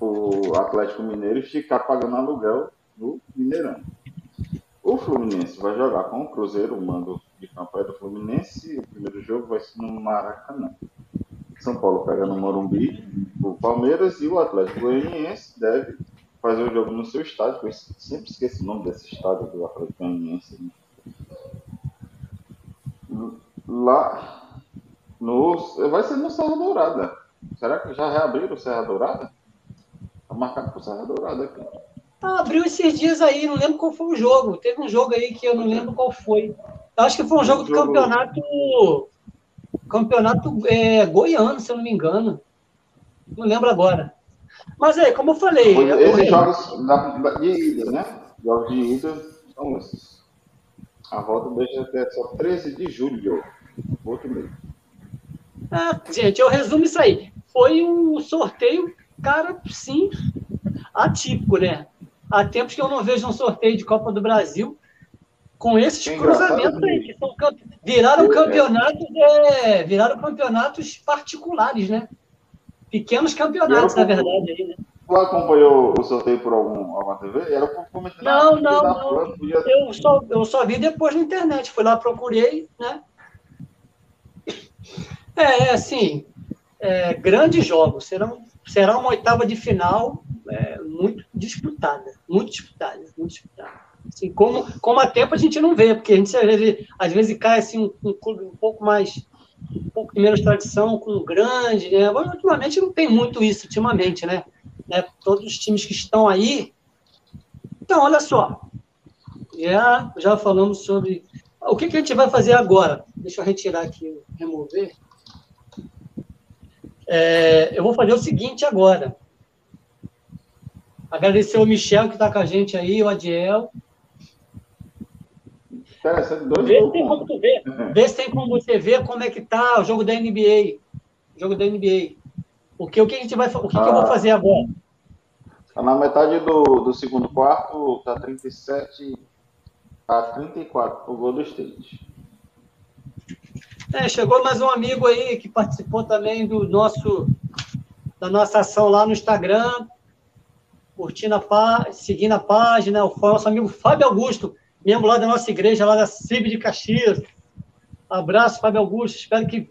o Atlético Mineiro ficar pagando aluguel no Mineirão. O Fluminense vai jogar com o Cruzeiro, o mando de campanha do Fluminense. O primeiro jogo vai ser no Maracanã. São Paulo pega no Morumbi, o Palmeiras e o Atlético Goianiense deve fazer o jogo no seu estádio, eu sempre esqueço o nome desse estádio do Atlético Goianiense. Lá no, vai ser no Serra Dourada. Será que já reabriram o Serra Dourada? Está marcado para o Serra Dourada aqui. Ah, abriu esses dias aí, não lembro qual foi o jogo. Teve um jogo aí que eu não lembro qual foi. Eu acho que foi um jogo do campeonato. Campeonato é, goiano, se eu não me engano. Não lembro agora. Mas é, como eu falei. Esses eu... jogos da, de ida, né? Jogos de ida são esses. A volta deixa até só 13 de julho. Outro mês. É, gente, eu resumo isso aí. Foi um sorteio, cara, sim, atípico, né? Há tempos que eu não vejo um sorteio de Copa do Brasil com esses é cruzamentos aí, que são, viraram campeonatos, é, viraram campeonatos particulares, né? Pequenos campeonatos, na verdade, aí, né? Tu acompanhou o sorteio por algum, alguma TV? Era não, não, não. Eu só, eu só vi depois na internet. Fui lá, procurei, né? É, assim, é, grandes jogos. Serão, será uma oitava de final é, muito disputada. Muito disputada, muito disputada. Assim, como, como há tempo a gente não vê, porque a gente às vezes, às vezes cai assim, um, um clube um pouco mais um pouco de menos tradição com um grande, né? Ultimamente não tem muito isso, ultimamente, né? né? Todos os times que estão aí. Então, olha só. Já, já falamos sobre. O que, que a gente vai fazer agora? Deixa eu retirar aqui, remover. É, eu vou fazer o seguinte agora. Agradecer o Michel que está com a gente aí, o Adiel. Vê se, tem como tu ver. Vê se tem como você ver como é que tá o jogo da NBA. O jogo da NBA. O que, o que a gente vai o que, ah, que eu vou ah. fazer agora? Tá na metade do, do segundo quarto, tá 37 a 34 o Golden State. É, chegou mais um amigo aí que participou também do nosso da nossa ação lá no Instagram, curtindo a página, seguindo a página, o nosso amigo Fábio Augusto, membro lá da nossa igreja, lá da CIB de Caxias. Abraço, Fábio Augusto. Espero que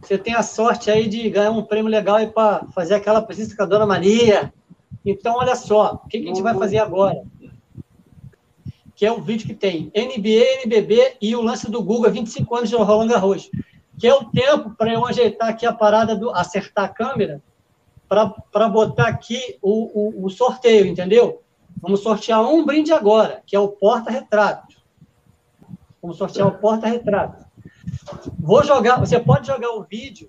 você tenha a sorte aí de ganhar um prêmio legal aí para fazer aquela presença com a Dona Maria. Então, olha só, o que, que a gente vai fazer agora? Que é um vídeo que tem NBA, NBB e o lance do Google, 25 anos de Roland Garros. Que é o tempo para eu ajeitar aqui a parada, do, acertar a câmera, para botar aqui o, o, o sorteio, entendeu? Vamos sortear um brinde agora, que é o porta-retrato. Vamos sortear o porta-retrato. Vou jogar, você pode jogar o vídeo.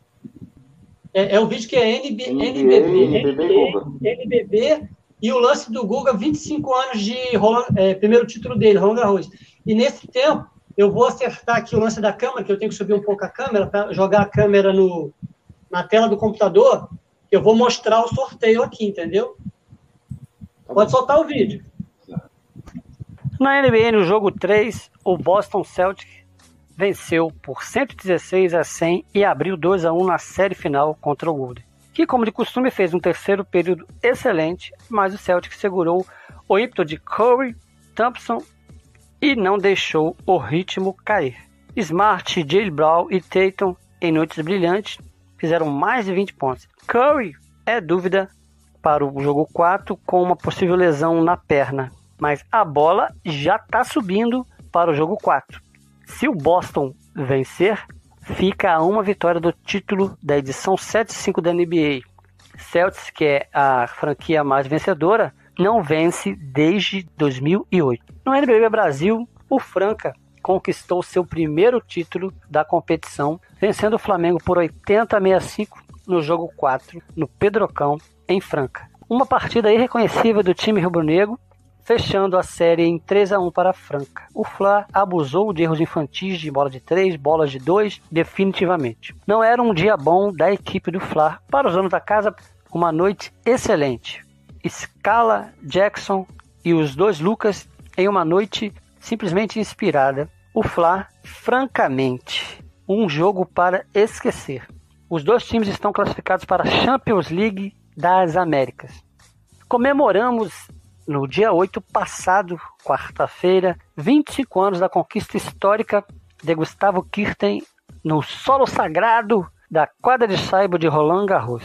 É, é o vídeo que é NB, NBB, NBB, NBB e o lance do Guga, 25 anos de Roland, é, primeiro título dele, Roland Garros. E nesse tempo, eu vou acertar aqui o lance da câmera, que eu tenho que subir um pouco a câmera para jogar a câmera no, na tela do computador. Eu vou mostrar o sorteio aqui, entendeu? Pode soltar o vídeo. Na NBA, no jogo 3, o Boston Celtics venceu por 116 a 100 e abriu 2 a 1 na série final contra o Golden, que como de costume fez um terceiro período excelente, mas o Celtic segurou o ímpeto de Curry, Thompson e não deixou o ritmo cair. Smart, Jalen Brown e Tatum em noites brilhantes fizeram mais de 20 pontos. Curry é dúvida para o jogo 4 com uma possível lesão na perna, mas a bola já está subindo para o jogo 4. Se o Boston vencer, fica a uma vitória do título da edição 7-5 da NBA. Celtics, que é a franquia mais vencedora, não vence desde 2008. No NBB Brasil, o Franca conquistou seu primeiro título da competição, vencendo o Flamengo por 80 a 65 no jogo 4, no Pedrocão, em Franca. Uma partida irreconhecível do time rubro-negro, fechando a série em 3 a 1 para a Franca. O Fla abusou de erros infantis de bola de 3, bolas de 2, definitivamente. Não era um dia bom da equipe do Fla. Para os donos da casa, uma noite excelente. Scala, Jackson e os dois Lucas em uma noite simplesmente inspirada. O Fla, francamente, um jogo para esquecer. Os dois times estão classificados para a Champions League das Américas. Comemoramos no dia 8 passado, quarta-feira, 25 anos da conquista histórica de Gustavo Kirten no solo sagrado da quadra de saibo de Roland Garros.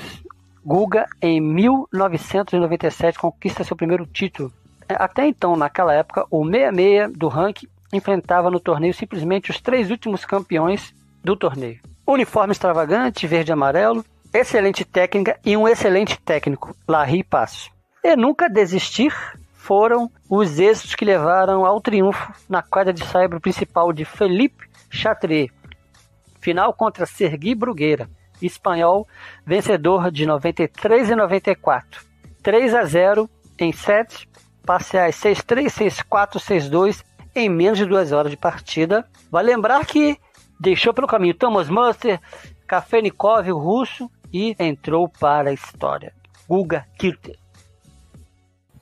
Guga, em 1997, conquista seu primeiro título. Até então, naquela época, o 66 do ranking enfrentava no torneio simplesmente os três últimos campeões do torneio. Uniforme extravagante, verde e amarelo, excelente técnica e um excelente técnico, Larry Passos. E nunca desistir foram os êxitos que levaram ao triunfo na quadra de saibro principal de Felipe Chatrier. Final contra Sergi Brugueira, espanhol, vencedor de 93 e 94. 3 a 0 em sets parciais 6-3, 6-4, 6-2 em menos de duas horas de partida. Vale lembrar que deixou pelo caminho Thomas Muster, Kafenikov, o russo, e entrou para a história. Guga Kirter.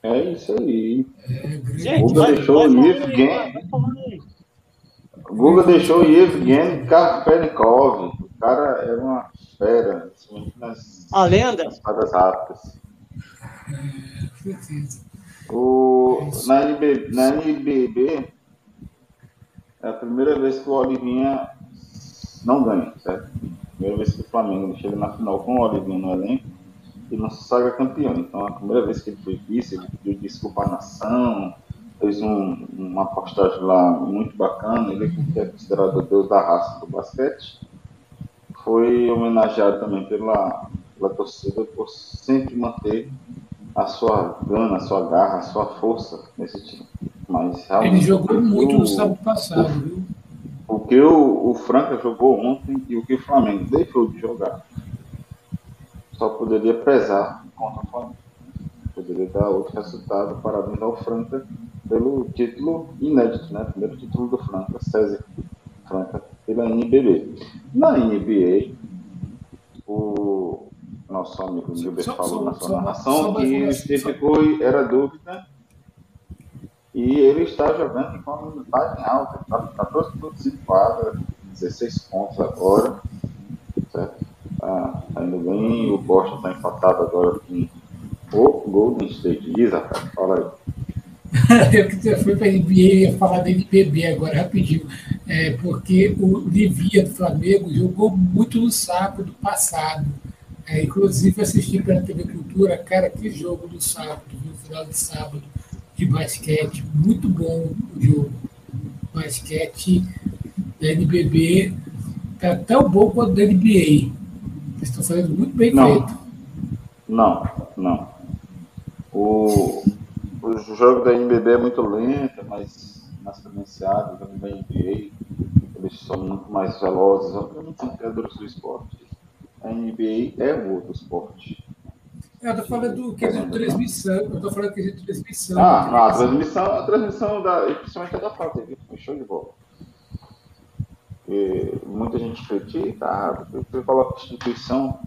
É isso aí. Guga vai, deixou vai, o Yevgeny. Guga deixou o Yevgeny Karpenikov. O cara era uma fera, nas, a lenda. Nas rápidas. O, na, NB, na NBB, é a primeira vez que o Olivinha não ganha, certo? Primeira vez que o Flamengo chega na final com o Olivinha no elenco e não se saga campeão. Então, a primeira vez que ele foi vice, ele pediu desculpa à nação, fez um, uma postagem lá muito bacana. Ele é considerado o deus da raça do basquete. Foi homenageado também pela, pela torcida por sempre manter a sua gana, a sua garra, a sua força nesse time. Mas ele jogou muito no sábado passado, o, viu? O que o, o Franca jogou ontem e o que o Flamengo deixou de jogar só poderia pesar contra o Flamengo. Poderia dar outro resultado. Parabéns ao Franca pelo título inédito, né? Primeiro título do Franca, César Franca, pela NBB. Na NBA, o nosso amigo Gilberto falou na sua narração que ficou, era dúvida e ele está jogando com uma minutagem alta, está 14 pontos em quadra, 16 pontos agora, certo? Tá, tá indo bem, o Boston está empatado agora com o Golden State. Diz, rapaz, fala aí. [laughs] eu que fui para NBA ia falar da NBB agora rapidinho, é, porque o Livia do Flamengo jogou muito no sábado passado. É, inclusive assisti pela TV Cultura, cara, que jogo do sábado, no final de sábado de basquete, muito bom o jogo. Basquete da NBB tá tão bom quanto da NBA. Eles estão fazendo muito bem não. feito. Não, não. O, o jogo da NBB é muito lento, mas mais cadenciado, o da NBA eles são muito mais velozes, obviamente são criadores do esporte. A NBA é o outro esporte. Eu estou falando do quesito de transmissão. Eu estou falando do quesito transmissão. Ah, não, a transmissão, a transmissão da, principalmente é da foi show de bola. E muita gente critica, ah, você coloca a instituição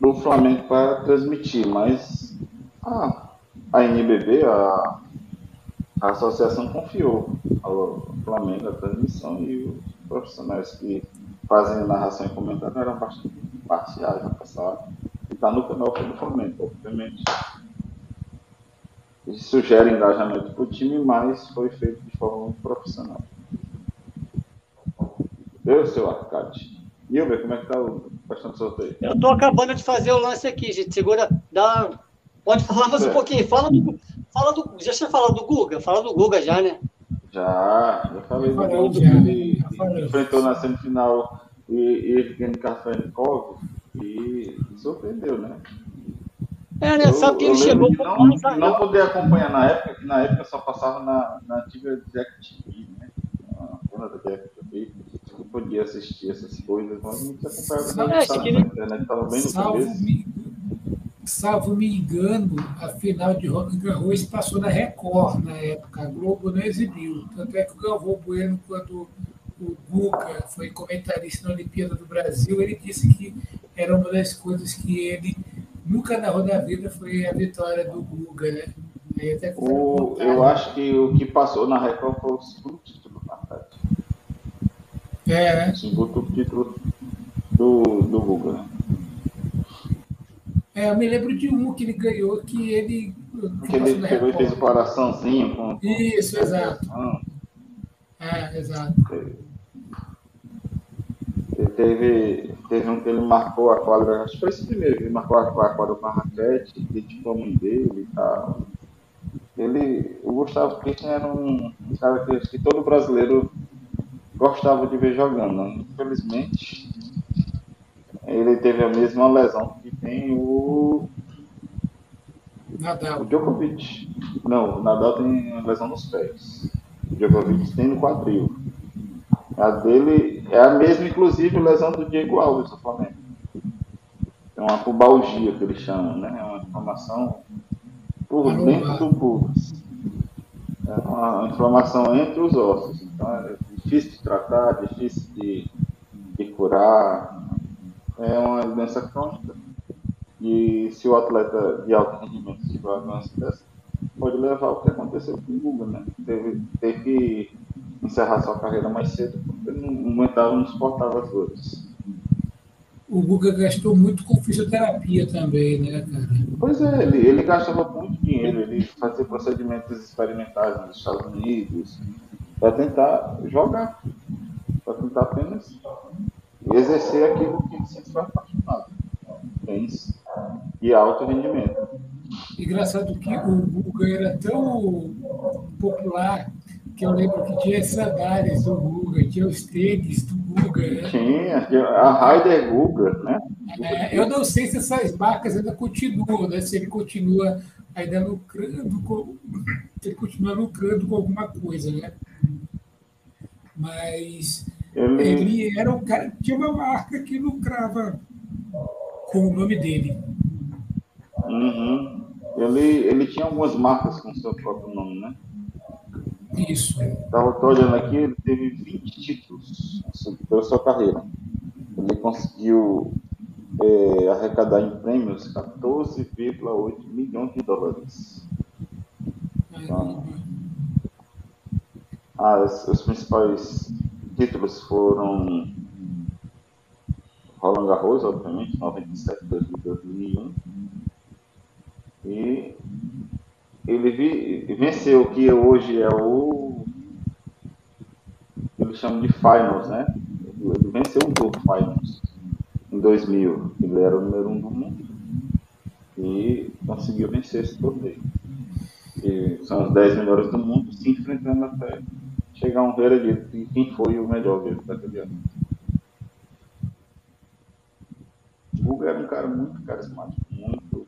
do Flamengo para transmitir, mas ah, a NBB, a, a associação confiou ao Flamengo a transmissão e os profissionais que fazem narração e comentário eram bastante parciais no passado está no canal do Flamengo, obviamente. Isso gera engajamento para o time, mas foi feito de forma profissional. Eu, seu Arcade. E eu, como é que está o questão do sorteio? Eu estou acabando de fazer o lance aqui, gente. Segura, dá. Pode falar mais um pouquinho. Fala do. Fala do. Já tinha falado do Guga? Fala do Guga já, né? Já, já falei do Guga. Ele enfrentou na semifinal e ele ganhou café em Cove e surpreendeu, né? É, né? Sabe que ele chegou. Não, não poder acompanhar na época, que na época só passava na, na antiga Jack TV, né? A dona da Jack TV, não podia assistir essas coisas, mas não se acompanhava na, é, na internet, estava bem no salvo começo. Me, salvo me engano, a final de Rock Garros passou na Record na época, a Globo não exibiu. Tanto é que o Galvão Bueno, quando o Guga foi comentarista na Olimpíada do Brasil, ele disse que era uma das coisas que ele nunca narrou na vida foi a vitória do Guga, né? O, eu acho que o que passou na Record foi o segundo título, na verdade. É, né? O segundo título do, do. Né? É, eu me lembro de um que ele ganhou, que ele. Que ele pegou e fez o coraçãozinho. Com, Isso, exato. Ah. É, exato. Ele teve, teve um que ele marcou a quadra, acho que foi esse primeiro, ele marcou a quadra com a raquete, dedicou a mãe dele e tal. Ele, o Gustavo Kirchner era um, cara que, que todo brasileiro gostava de ver jogando. Infelizmente, ele teve a mesma lesão que tem o Nadal. O Djokovic. Não, o Nadal tem lesão nos pés. O Djokovic tem no quadril. A dele é a mesma, inclusive, lesão do Diego Alves do Flamengo. É uma pubalgia que eles chamam, né? É uma inflamação por dentro do pubis. É uma inflamação entre os ossos. Então é difícil de tratar, difícil de, de curar. É uma doença crônica. E se o atleta de alto rendimento tiver uma doença dessa, pode levar o que aconteceu com o Guga, né? Teve, teve que encerrar sua carreira mais cedo porque não, não aguentava, não suportava as dores. O Guga gastou muito com fisioterapia também, né, cara? Pois é, ele, ele gastava muito dinheiro, ele fazia procedimentos experimentais nos Estados Unidos para tentar jogar, para tentar apenas exercer aquilo que ele sempre foi apaixonado. Tênis e alto rendimento. Engraçado que o Guga era tão popular que eu lembro que tinha as sandálias do Guga, tinha os tênis do Guga. Né? Tinha, a Raider Guga, né? É, eu não sei se essas marcas ainda continuam, né? se ele continua ainda lucrando com, ele continua lucrando com alguma coisa, né? Mas ele... ele era um cara tinha uma marca que lucrava com o nome dele. Uhum. Ele, ele tinha algumas marcas com seu próprio nome, né? Isso. Estava olhando aqui, ele teve 20 títulos pela sua carreira. Ele conseguiu é, arrecadar em prêmios 14,8 milhões de dólares. Então, as, os principais títulos foram Roland Garros, obviamente, 97, 2001. E ele vi, venceu o que hoje é o. Eles chamam de Finals, né? Ele venceu o Tour Finals em 2000. Ele era o número um do mundo e conseguiu vencer esse torneio. E são os 10 melhores do mundo se enfrentando até chegar a um veredito de quem foi o melhor dele daquele ano. O Hugo era um cara muito carismático, muito,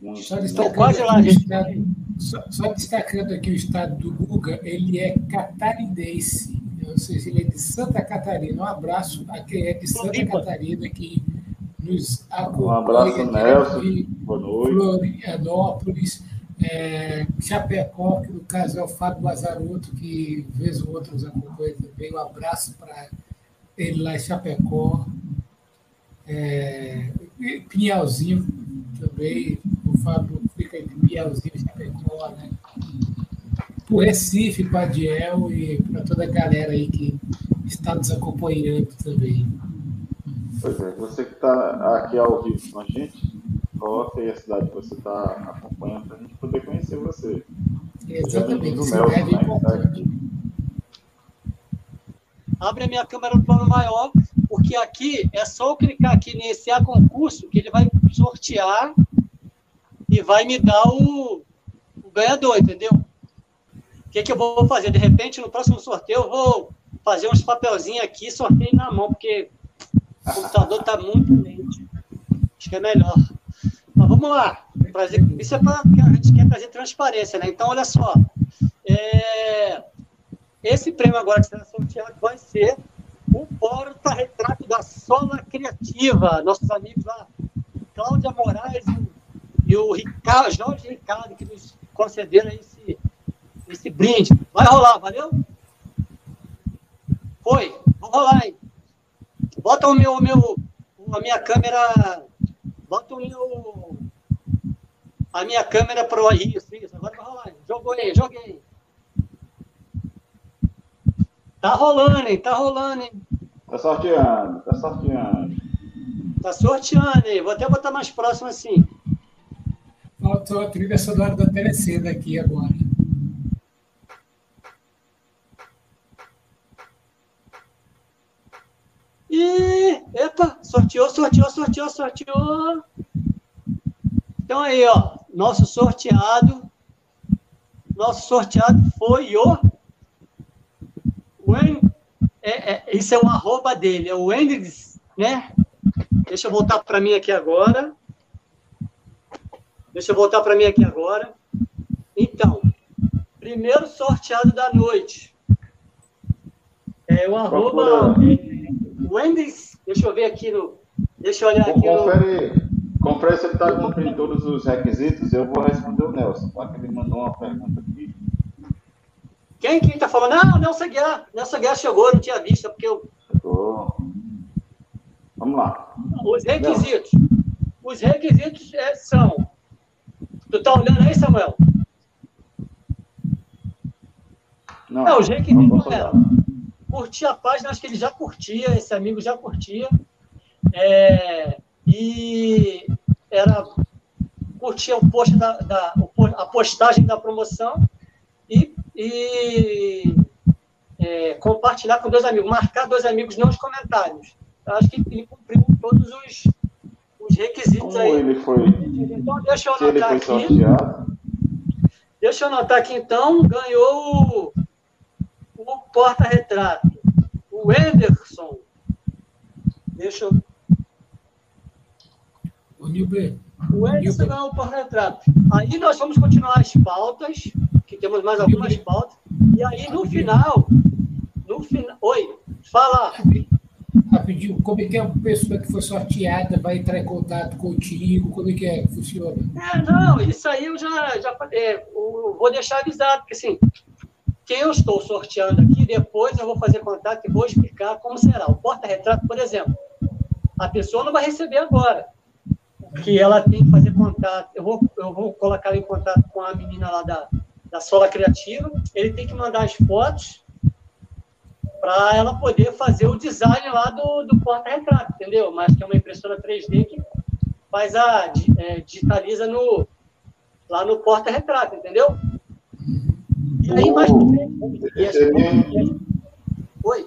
muito. Só destacando, quase lá, estado, só, só, destacando aqui o estado do Guga, ele é catarinense, ou seja, ele é de Santa Catarina. Um abraço a quem é de Santa Catarina que nos acompanha. Um abraço, Nelson. Boa noite. Florianópolis. É, Chapecó, que no caso é o Fábio Lazarotto, que vez ou outra nos acompanha também. Um abraço para ele lá em Chapecó. É, Pinhalzinho também, o Fábio fica em Pinhalzinho, Chapecó, né? Para o Recife, para Adiel e para toda a galera aí que está nos acompanhando também. Pois é, você que está aqui ao vivo com a gente, coloca aí a cidade que você está acompanhando para a gente poder conhecer você. Exatamente, é né, importante. Abre a minha câmera no plano maior porque aqui é só eu clicar aqui em iniciar concurso que ele vai sortear e vai me dar o, o ganhador, entendeu? O que, que eu vou fazer? De repente, no próximo sorteio, eu vou fazer uns papelzinhos aqui e sorteio na mão, porque o computador está muito lento. Acho que é melhor. Mas vamos lá. Isso é para a gente quer trazer transparência, né? Então, olha só. É... Esse prêmio agora que será sorteado vai ser o porta-retrato da Sola Criativa, nossos amigos lá, Cláudia Moraes e o Ricardo, Jorge Ricardo, que nos concederam esse, esse brinde. Vai rolar, valeu? Foi, vamos rolar, hein? Bota o meu, meu, a minha câmera, bota o meu, a minha câmera pro isso, isso, agora vai rolar. Jogou aí, joguei. Tá rolando, hein? Tá rolando, hein? Tá sorteando, tá sorteando. Tá sorteando, hein? Vou até botar mais próximo assim. Faltou a trilha sonora da Telecena aqui agora. E epa, sorteou, sorteou, sorteou, sorteou. Então aí, ó, nosso sorteado, nosso sorteado foi o Wen, é, é, isso é o arroba dele, é o Wendix, né? Deixa eu voltar para mim aqui agora. Deixa eu voltar para mim aqui agora. Então, primeiro sorteado da noite. É o arroba é, Wendy's. Deixa eu ver aqui no. Deixa eu olhar aqui confere, no. Confere se ele está cumprindo todos os requisitos. Eu vou responder o Nelson, tá? Que ele mandou uma pergunta aqui. Quem quem está falando? Não, Nelson Guiar. Nelson Guiar chegou, não tinha visto, é porque eu. Chegou. Vamos lá. Os requisitos. Os requisitos é, são. Tu está olhando aí, Samuel? Não, não os requisitos não eram. Curtir a página, acho que ele já curtia, esse amigo já curtia. É, e era curtir o post da, da, a postagem da promoção e, e é, compartilhar com dois amigos, marcar dois amigos nos comentários. Eu acho que ele cumpriu todos os, os requisitos Como aí. ele foi? Então, deixa eu anotar aqui. Sorteado. Deixa eu anotar aqui, então, ganhou o, porta-retrato. O Anderson. Deixa eu. O Nilber. O Anderson ganhou o porta-retrato. Aí nós vamos continuar as pautas, que temos mais algumas pautas. E aí, no final. No final. Oi, fala rapidinho, como é que é a pessoa que foi sorteada vai entrar em contato contigo? Como é que é que funciona? É, não, isso aí eu já, já é, eu vou deixar avisado, porque assim, quem eu estou sorteando aqui, depois eu vou fazer contato e vou explicar como será. O porta-retrato, por exemplo, a pessoa não vai receber agora, que ela tem que fazer contato. Eu vou, eu vou colocar em contato com a menina lá da, da Sola Criativa, ele tem que mandar as fotos para ela poder fazer o design lá do, do porta-retrato, entendeu? Mas que é uma impressora 3D que faz a é, digitaliza no lá no porta-retrato, entendeu? E aí mais seria... Oi.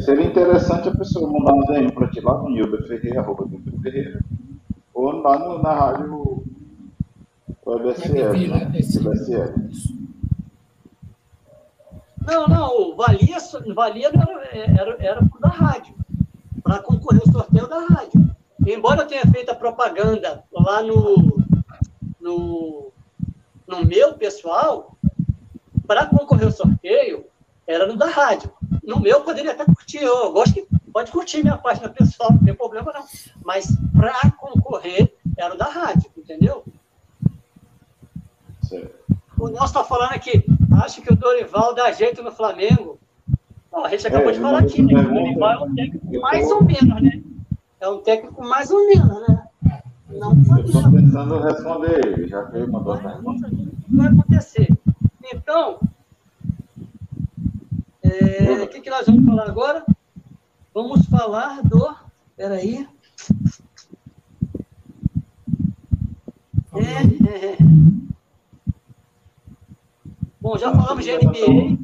Seria interessante a pessoa mandar um DM para ti lá no Nilber Ferreira, arroba Nilber Ferreira, ou lá no, na rádio WSL, né? WSL. Não, não, valia, valia era, era, era da rádio, para concorrer ao sorteio da rádio. Embora eu tenha feito a propaganda lá no, no, no meu pessoal, para concorrer ao sorteio, era no da rádio. No meu, poderia até curtir, eu gosto que pode curtir minha página pessoal, não tem problema não. Mas para concorrer, era o da rádio, entendeu? Certo. O Nelson está falando aqui, acho que o Dorival dá jeito no Flamengo. Bom, a gente acabou é, de falar aqui, né? O Dorival é um técnico mais ou menos, né? É um técnico mais ou menos, né? Não Eu estou pensando responder ele, já que ele mandou a pergunta. O que vai acontecer? Então, é, o que, que nós vamos falar agora? Vamos falar do. Peraí. É, é, [laughs] Bom, já falamos de NBA,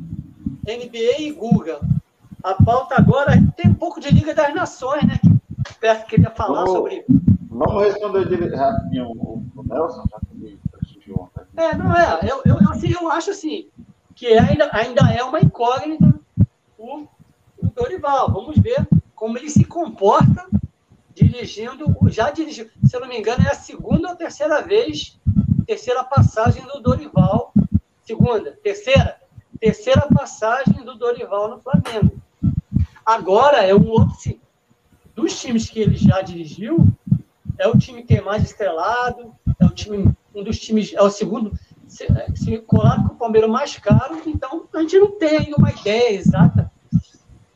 NBA e Guga. A pauta agora tem um pouco de Liga das Nações, né? Que Perto queria falar vamos, sobre. Vamos responder de, rapidinho o, Nelson, já É, não é. Eu, eu, assim, eu acho assim, que ainda, ainda é uma incógnita o, o Dorival. Vamos ver como ele se comporta dirigindo, já dirigiu, se eu não me engano, é a segunda ou terceira vez, terceira passagem do Dorival Segunda. Terceira. Terceira passagem do Dorival no Flamengo. Agora é um outro. Dos times que ele já dirigiu, é o time que é mais estrelado, é o time, um dos times, é o segundo, se, se colado com o Palmeiras mais caro, então a gente não tem ainda uma ideia exata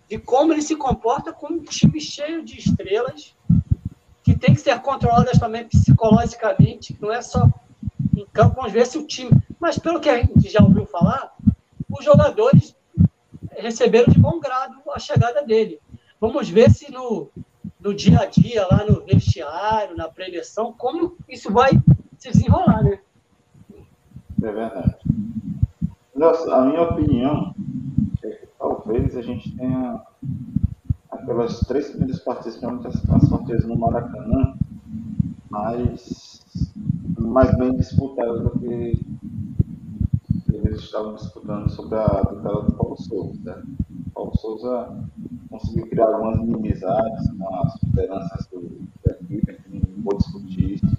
de como ele se comporta com um time cheio de estrelas, que tem que ser controladas também psicologicamente, não é só em campo, vamos ver se o time. Mas pelo que a gente já ouviu falar, os jogadores receberam de bom grado a chegada dele. Vamos ver se no, no dia a dia, lá no vestiário, na preleção, como isso vai se desenrolar, né? É verdade. Nossa, a minha opinião é que talvez a gente tenha aquelas três primeiras participantes das sorteios no Maracanã, mas mais bem disputadas do que eles estavam disputando sobre a tutela do Paulo Souza. Né? Paulo Souza conseguiu criar algumas inimizades com as lideranças da equipe, não vou discutir isso.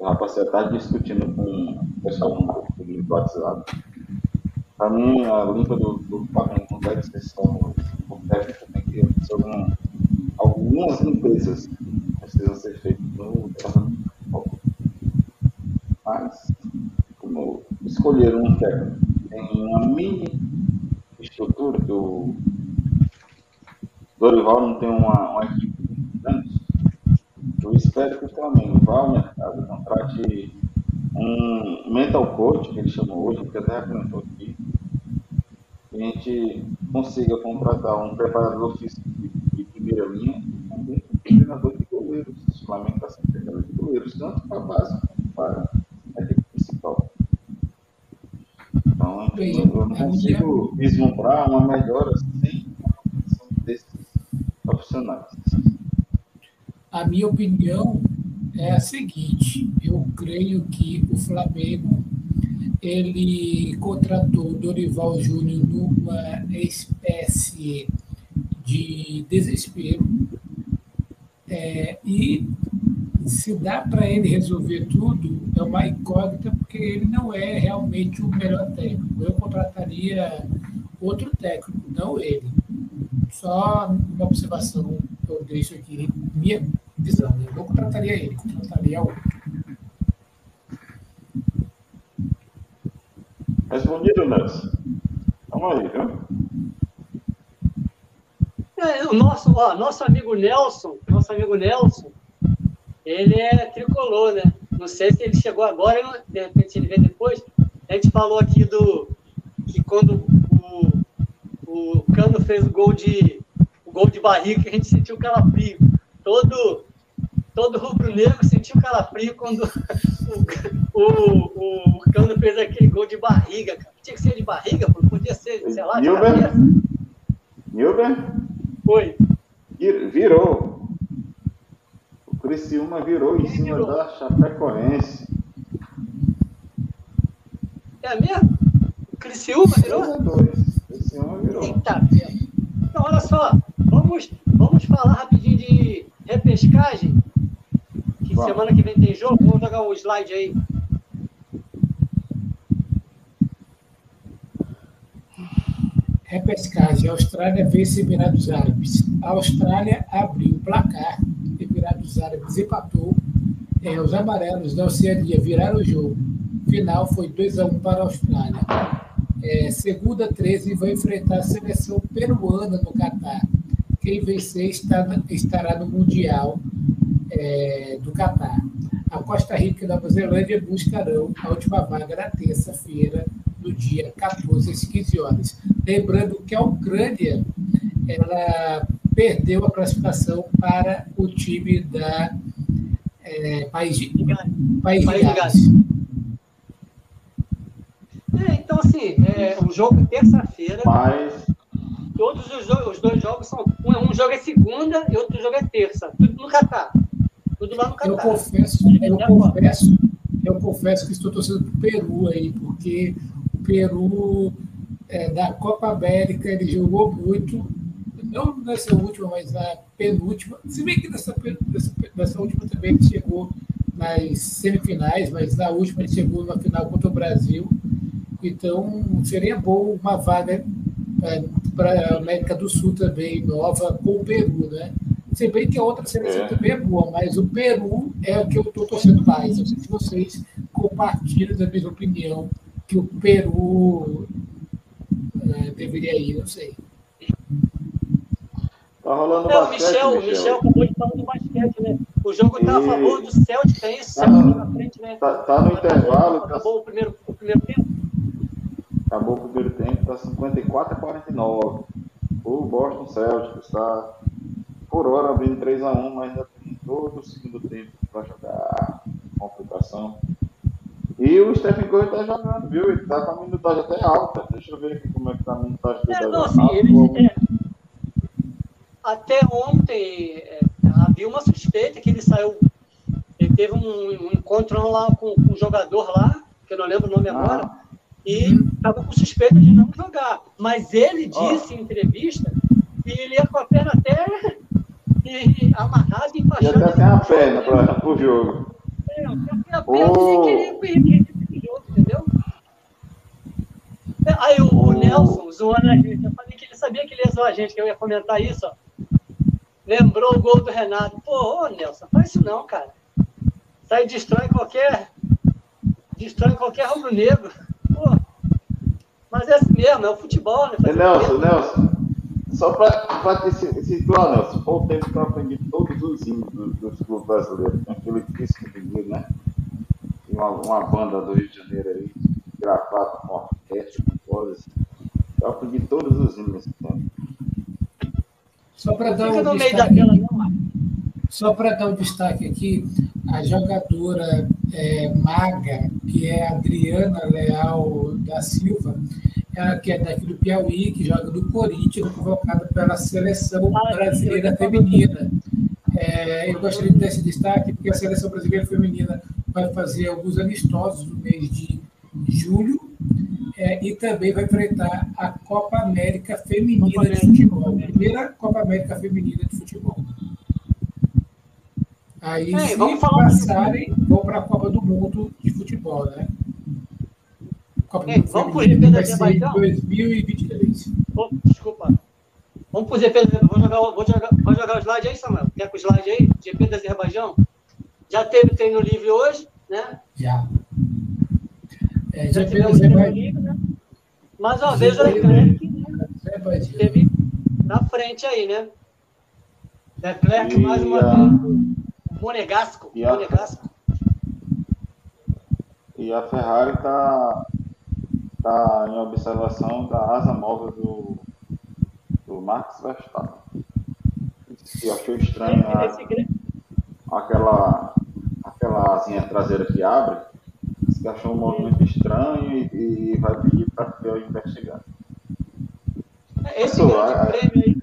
Rapaz passei a tarde discutindo com o pessoal do WhatsApp. Para mim, a limpa do, do Flamengo não deve ser só técnico, tem que ter algum, algumas limpezas precisam ser feitas no Mas, como escolheram um técnico tem uma mini estrutura que o Dorival não tem uma, uma equipe grande, eu espero que o Flamengo vá ao mercado, contrate um mental coach, que ele chamou hoje, que até comentou aqui, que a gente consiga contratar um preparador físico de, de primeira linha e também um treinador de goleiros. O Flamengo está sendo treinador de goleiros, tanto para a base quanto para a equipe principal. Então, eu não consigo vislumbrar uma melhora sem a formação desses profissionais. A minha opinião é a seguinte: eu creio que o Flamengo ele contratou Dorival Júnior numa espécie de desespero é, e se dá para ele resolver tudo é uma incógnita porque ele não é realmente o melhor técnico. Eu contrataria outro técnico, não ele. Só uma observação eu deixo aqui, minha visão. Né? Eu não contrataria ele, contrataria outro. Respondido, Nelson. Vamos aí, viu? É, o nosso, ó, nosso amigo Nelson, nosso amigo Nelson, ele é tricolor, né? Não sei se ele chegou agora, de repente ele vem depois. A gente falou aqui do que quando o, o Cano fez o gol de o gol de barriga, a gente sentiu calafrio. Todo todo rubro-negro sentiu calafrio quando [laughs] o, o, o, Cano fez aquele gol de barriga. Tinha que ser de barriga, podia ser, sei lá, de Nilber? Nilber? Foi. Virou. Criciúma virou em cima virou. da Chapecoense. É mesmo? Criciúma virou? Criciúma virou. Eita, então, olha só. Vamos, vamos falar rapidinho de repescagem. Que Vamos. semana que vem tem jogo. Vamos jogar o slide aí. Repescagem. A Austrália vence Emirados Árabes. A Austrália abriu o placar Emirados Árabes empatou. É, os amarelos da Oceania viraram o jogo. Final foi 2 a 1 para a Austrália. É, segunda 13 vai enfrentar a seleção peruana no Catar. Quem vencer está, estará no Mundial é, do Catar. A Costa Rica e Nova Zelândia buscarão a última vaga na terça-feira, no dia 14 às 15 horas. Lembrando que a Ucrânia ela perdeu a classificação para o time da é, País de, País de Gales. É, então, assim, é, o jogo terça-feira. Mas... Todos os, os dois jogos são. Um, um, jogo é segunda e outro jogo é terça. Tudo no Catar. Tudo lá no Catar. Eu confesso, eu confesso, eu confesso que estou torcendo para o Peru aí, porque o Peru é, da Copa América ele jogou muito não nessa última, mas na penúltima. Se bem que nessa, nessa, nessa última também ele chegou nas semifinais, mas na última ele chegou na final contra o Brasil. Então seria bom uma vaga é, para a América do Sul também, nova, com o Peru, né? Se bem que a outra seleção é. também é boa, mas o Peru é o que eu estou torcendo mais. Não sei se vocês compartilham da mesma opinião que o Peru é, deveria ir, não sei. Tá rolando é, basquete, Michel, Michel. Michel acabou de falar do basquete, né? O jogo está a favor do Celtic, é isso? Tá, na frente, né? Tá, tá no intervalo. Acabou, acabou o, primeiro, o primeiro tempo? Acabou o primeiro tempo, tá 54 a 49. O Boston Celtics está por hora abrindo 3 a 1 mas ainda tem todo o segundo tempo para jogar complicação. E o Stephen Curry tá jogando, viu? Ele tá com a minutagem até alta. Deixa eu ver aqui como é que tá a minutagem dele. É, não, assim, ele, é, até ontem é, havia uma suspeita que ele saiu. Ele teve um, um encontro lá com, com, um jogador lá, que eu não lembro o nome ah. agora, e estava com suspeita de não jogar. Mas ele disse oh. em entrevista que ele ia com a perna até e, amarrada e enfaixada. E até tem a perna para o jogo. É, oh. queria que jogo, entendeu? Aí o, o Nelson zoando a gente. Eu falei que ele sabia que ele ia zoar a gente, que eu ia comentar isso, ó. Lembrou o gol do Renato. Pô, ô Nelson, faz isso não, cara. Aí destrói qualquer. Destrói qualquer rubro-negro. Pô. Mas é assim mesmo, é o futebol, né? Nelson, Nelson. Só para te situar, Nelson, foi o tempo que eu aprendi todos os hinos dos, dos clubes brasileiros. Aquele disco de né? Uma, uma banda do Rio de Janeiro aí, gravada com orquestra, com coisas. Eu aprendi todos os hinos nesse tempo. Só para dar um destaque, só para dar um destaque aqui, a jogadora é, maga, que é Adriana Leal da Silva, ela que é daqui do Piauí, que joga do Corinthians, convocada pela seleção brasileira feminina. É, eu gostaria de dar esse destaque, porque a seleção brasileira feminina vai fazer alguns amistosos no mês de julho é, e também vai enfrentar a Copa América Feminina Copa de Futebol. Primeira Copa América Feminina de Futebol. Aí, é, se passarem, vão para a Copa do Mundo de Futebol, né? Copa do Mundo vamos para o GP da Azerbaijão? 2023. Oh, desculpa. Vamos para o GP da Vou jogar, vou jogar, vou jogar o slide aí, Samuel? Quer com o slide aí? GP da Azerbaijão? Já teve treino livre hoje, né? Já. É, já teve Azerbaijão. Né? Mais uma vez o Leclerc né? teve na frente aí, né? Leclerc mais uma vez. Monegasco. E a, Monegasco. E a Ferrari está tá em observação da asa móvel do, do Max Verstappen. E achou estranho a, aquela, aquela asinha traseira que abre. Disse que achou um movimento estranho e, e vai pedir para a investigar. Esse grande prêmio aí.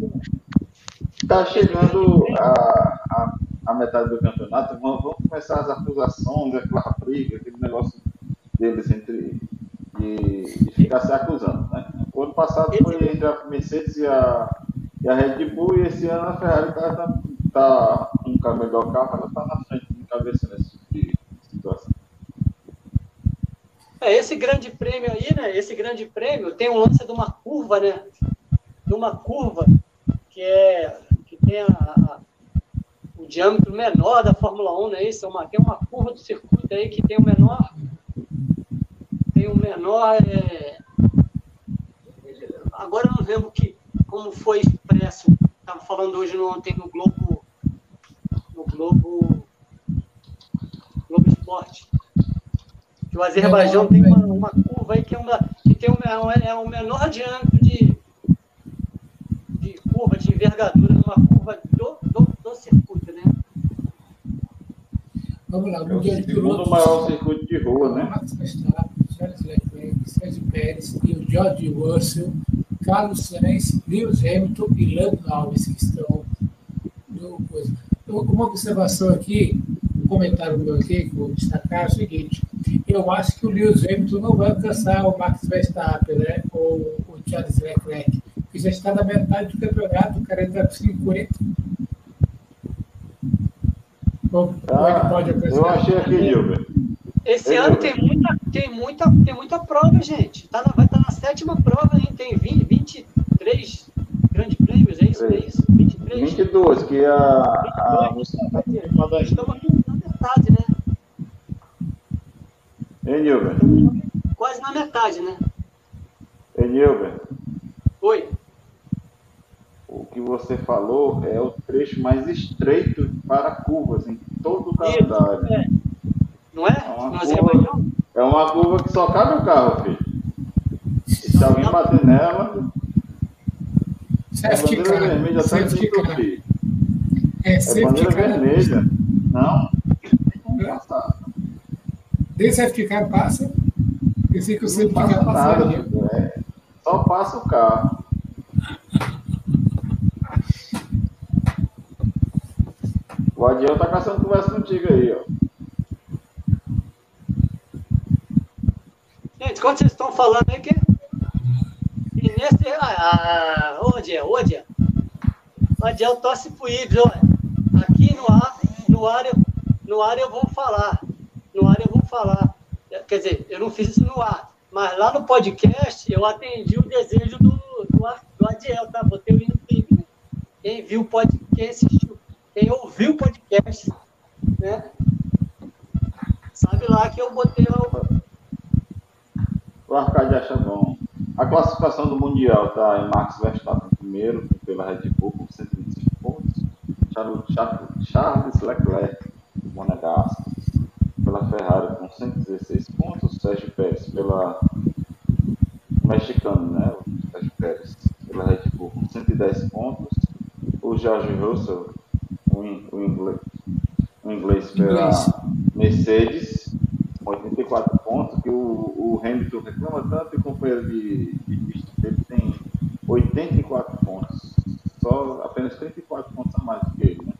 Está chegando a, a a metade do campeonato, vão, vão começar as acusações, aquela briga, aquele negócio deles entre de ficar se acusando. Né? O ano passado foi entre a Mercedes e a, e a Red Bull, e esse ano a Ferrari está tá, tá um carro melhor carro, ela está na frente, de cabeça nesse tipo de situação. É, esse grande prêmio aí, né? Esse grande prêmio tem um lance de uma curva, né? De uma curva que é que tem a, a o diâmetro menor da Fórmula 1, não é isso? É uma, tem uma curva do circuito aí que tem o menor. Tem o menor. É... Agora eu não lembro que, como foi expresso. Estava falando hoje no, ontem no Globo. No Globo. Globo Esporte. Que o Azerbaijão tem uma, uma curva aí que, é uma, que tem um, é o menor diâmetro de, de curva, de envergadura, numa curva do, do, do circuito. Vamos lá, o Mundial de Pilotos. O maior circuito de rua, né? Max Verstappen, Charles Leclerc, Sérgio Pérez e o George Russell, Carlos Sainz, Lewis Hamilton e Lando Norris, que estão no coisa. Então, uma observação aqui, um comentário meu aqui, que vou destacar, é o seguinte: eu acho que o Lewis Hamilton não vai alcançar o Max Verstappen, né? Ou o Charles Leclerc, porque já está na metade do campeonato, o cara está com 50 ah, pode Eu achei aqui, Gilbert. Esse Ei, ano tem muita, tem, muita, tem muita prova, gente. Tá na, vai estar tá na sétima prova, hein? Tem 20, 23 grandes prêmios, é isso? É isso? 23? 22, que é a. a, a Estamos aqui na metade, né? Hein, Gilbert? Quase na metade, né? Hein, Gilbert? Oi que você falou é o trecho mais estreito para curvas em todo o calendário. É. Não é? É uma, curva, é uma curva que só cabe o carro, filho. E se alguém bater nela, é bandeira vermelha até filho. É, é bandeira vermelha. Não, tem safety car passa? Pensei que o safety car passaria. É, só passa o carro. O Adiel tá caçando conversa contigo aí, ó. Gente, quando vocês estão falando aí que. E nesse. Ah, ah, ô Adiel, ô Adiel. O Adiel torce pro Ibs. Aqui no ar, no ar, eu, no ar eu vou falar. falar. Quer dizer, eu não fiz isso no ar, mas lá no podcast eu atendi o desejo do, do, do Adiel, tá? Botei o né? Quem viu o podcast, quem assistiu, quem ouviu o podcast, né? Sabe lá que eu botei lá o. O Arcade acha bom. A classificação do Mundial está em Max Verstappen primeiro, pela Red Bull, com 125 pontos. Charles Leclerc, Monegasco, pela Ferrari, com 116 pontos. Sérgio Pérez, pela mexicano, né? O Sérgio Pérez, pela Red Bull, com 110 pontos. O George Russell, o, inglês, o inglês pela Mercedes, com 84 pontos, que o, o Hamilton reclama tanto e o companheiro de, de pista dele tem 84 pontos. Só apenas 34 pontos a mais do que ele, né?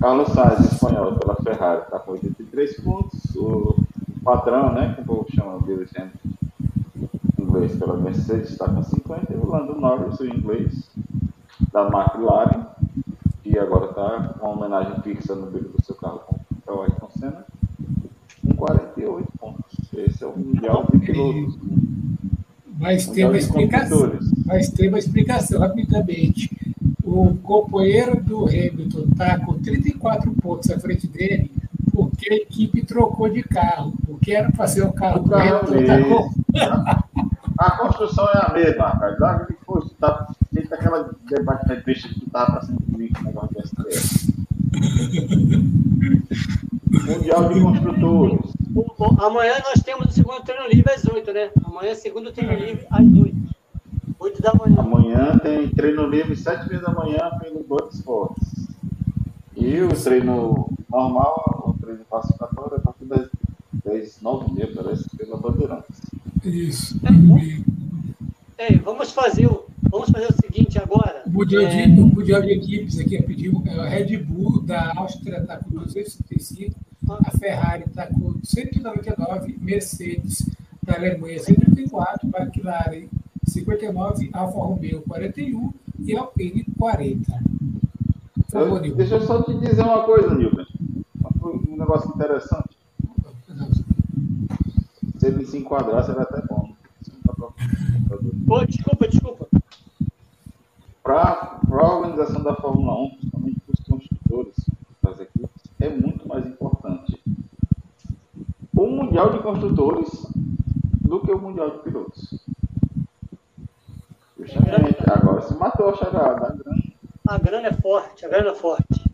Carlos Sainz, espanhol, pela Ferrari, está com 83 pontos. O patrão, né? Que o povo chama dele sempre, inglês pela Mercedes, está com 50. E o Lando Norris, o inglês, da McLaren, que agora está com uma homenagem fixa no bico do seu carro com o Ayrton Senna, com 48 pontos. Esse é o Mundial de Pilotos. Mas tem uma explicação. Mas tem uma explicação, rapidamente. O companheiro do Hamilton está com 34 pontos à frente dele, porque a equipe trocou de carro. Porque era para ser o carro do Hamilton. Tá com... [laughs] A construção é a mesma, cara. Lá que fosse, tá debate de peixe que tava pra cima comigo com o negócio dessa [laughs] Mundial de Construtores. Amanhã nós temos o segundo treino livre às 8, né? Amanhã, segundo treino livre às 8. 8 da manhã. Amanhã tem treino livre às 7 da manhã pelo Blood Sports. E o treino normal, o treino classificatório, é a partir das 10, 9 meia, parece, pela Bandeirantes. Isso. É, é, vamos fazer o. Vamos fazer o seguinte agora. O mundial, é... de, o mundial de equipes aqui pediu. É, a Red Bull da Áustria está com 265, a Ferrari está com 199, Mercedes da Alemanha 134, McLaren 59, Alfa Romeo 41 e Alpine 40. Favor, eu, deixa eu só te dizer uma coisa, Nilton. Um negócio interessante. Se ele se enquadrasse, era até bom. Oh, desculpa, desculpa. Para a organização da Fórmula 1, principalmente para os construtores das equipes, é muito mais importante o Mundial de Construtores do que o Mundial de Pilotos. Justamente, agora se matou a charada, a grana. A grana é forte, a grana é forte.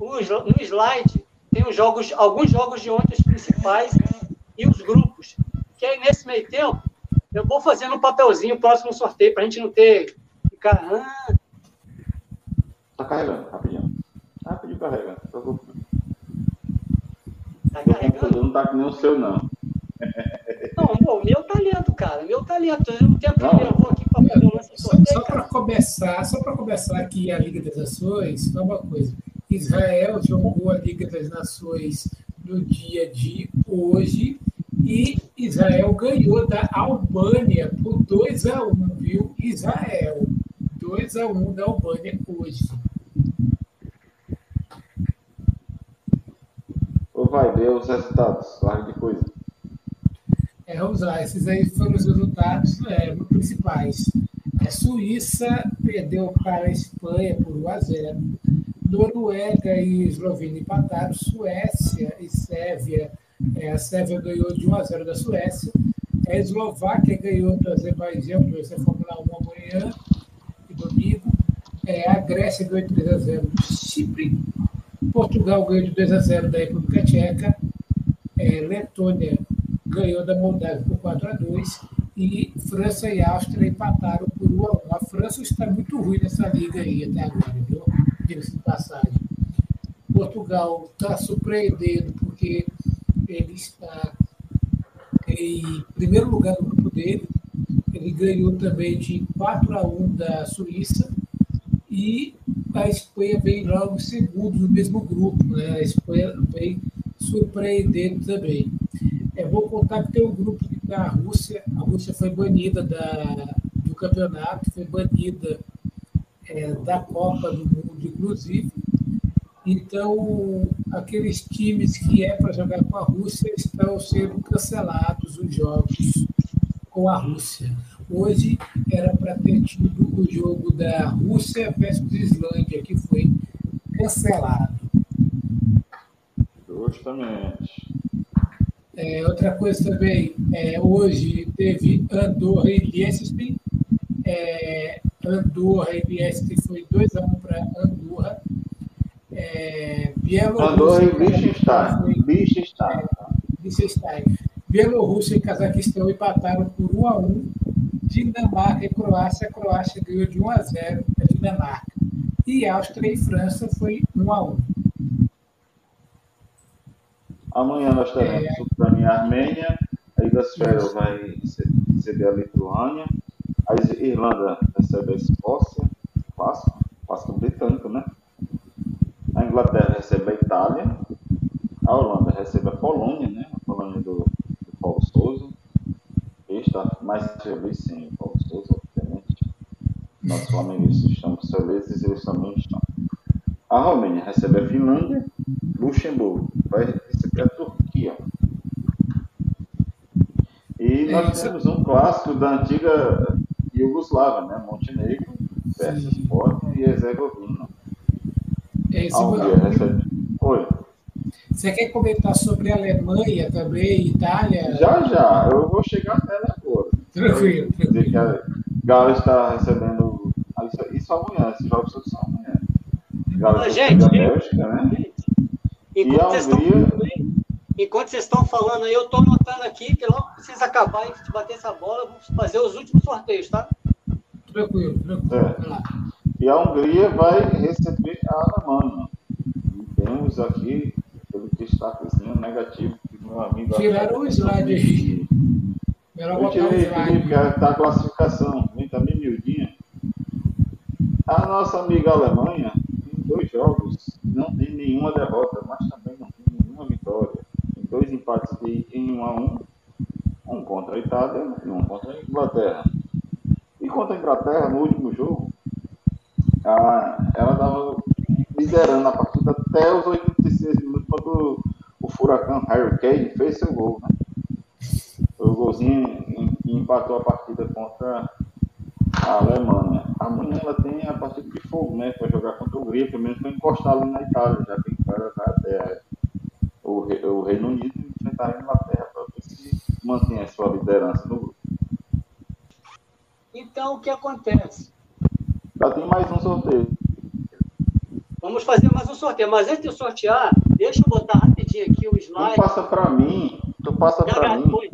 no slide tem os jogos, alguns jogos de ontem principais e os grupos. Que aí, nesse meio tempo, eu vou fazendo um papelzinho próximo sorteio, para a gente não ter. Ficar. Ah. Tá carregando, rapidinho. Rapidinho carregando. Tá carregando? Não tá que nem o seu, não. Não, o meu talento, cara. Meu talento. Eu não tenho problema. Eu vou aqui para fazer o lance sorteio. Só, só para começar, só para começar aqui a Liga das Nações, só uma coisa. Israel jogou a Liga das Nações no dia de hoje e Israel ganhou da Albânia por 2 a 1 viu? Israel. 2 a 1 da Albânia hoje. Ou vai ver os resultados, larga de coisa. É, vamos lá, esses aí foram os resultados é, principais. A Suíça perdeu para a Espanha por 1 a 0. Noruega e Eslovênia empataram. Suécia e Sérvia é, a Sérvia ganhou de 1 a 0 da Suécia. A Eslováquia ganhou do Azerbaijão, que vai ser Fórmula 1 amanhã e domingo. É, a Grécia ganhou de 3 a 0 do Chipre. Portugal ganhou de 2 a 0 da República Tcheca. É, Letônia ganhou da Moldávia por 4 a 2 e França e Áustria empataram por 1 a 1. A França está muito ruim nessa liga aí até agora, viu? Diga-se de passagem. Portugal está surpreendendo porque ele está em primeiro lugar no grupo dele. Ele ganhou também de 4 a 1 da Suíça e a Espanha vem logo em segundo no mesmo grupo. Né? A Espanha vem surpreendendo também. É, vou contar que tem um grupo da Rússia. A Rússia foi banida da, do campeonato, foi banida é, da Copa do Mundo, inclusive. Então, aqueles times que é para jogar com a Rússia estão sendo cancelados os jogos com a Rússia. Hoje era para ter tido o jogo da Rússia versus Islândia, que foi cancelado. Justamente. É, outra coisa também, é, hoje teve Andorra e Liechtenstein. É, Andorra e Liechtenstein foi 2x1 um para Andorra. É, e Liechtenstein. Liechtenstein. Liechtenstein. Bielorrússia e Cazaquistão empataram por 1 a 1 Dinamarca e Croácia. A Croácia ganhou de 1 a 0 a Dinamarca. E Áustria e França foi 1 a 1 Amanhã nós teremos é... Ucrânia e Armênia. A Idasfera vai receber a Lituânia. A Irlanda recebe a Escócia. Páscoa. Páscoa britânica, né? A Inglaterra recebe a Itália. A Holanda recebe a Polônia, né? A Polônia do Paulo Souza. Ele está mais feliz sim, o Paulo Souza, obviamente. Nós flamenguistas estamos felizes e eles também estão. A Romênia recebe a Finlândia, Luxemburgo vai receber a Turquia. E nós temos um clássico da antiga Iugoslávia, né? Montenegro versus Bósnia e Herzegovina. É, a Hungria recebe. Oi. Você quer comentar sobre a Alemanha também, Itália? Já, já. Eu vou chegar até lá agora. Tranquilo, tranquilo. Que a Galo está recebendo. Isso amanhã, esses jogos são amanhã. Galo gente, a Bélgica, né? Enquanto, e vocês Hungria... estão, enquanto vocês estão falando aí, eu estou anotando aqui que logo que vocês acabarem de bater essa bola, vamos fazer os últimos sorteios, tá? Tranquilo, tranquilo. É. E a Hungria vai receber a Alemanha. E temos aqui destaquezinho negativo que meu amigo. Tiraram o slide aí. Eu tirei, Felipe, está a classificação, vem também miudinha. A nossa amiga Alemanha, em dois jogos, não tem nenhuma derrota, mas também não tem nenhuma vitória. Tem dois empates de, em 1 um a 1 um, um contra a Itália e um contra a Inglaterra. E contra a Inglaterra, no último jogo, a, ela estava liderando a partida até os 86 minutos, quando o furacão Harry Kane fez seu gol, né? Foi o golzinho e empatou a partida contra a Alemanha. Amanhã ela tem a partida de fogo, né? Para jogar contra o Hungria, pelo menos para encostar ali na Itália, já tem que vai até o, o Reino Unido enfrentar a Inglaterra para ver se mantém a sua liderança no grupo. Então, o que acontece? Já tem mais um sorteio. Vamos fazer mais um sorteio. Mas antes de eu sortear, deixa eu botar rapidinho aqui o slide. Tu passa para mim. Tu passa para mim. Foi.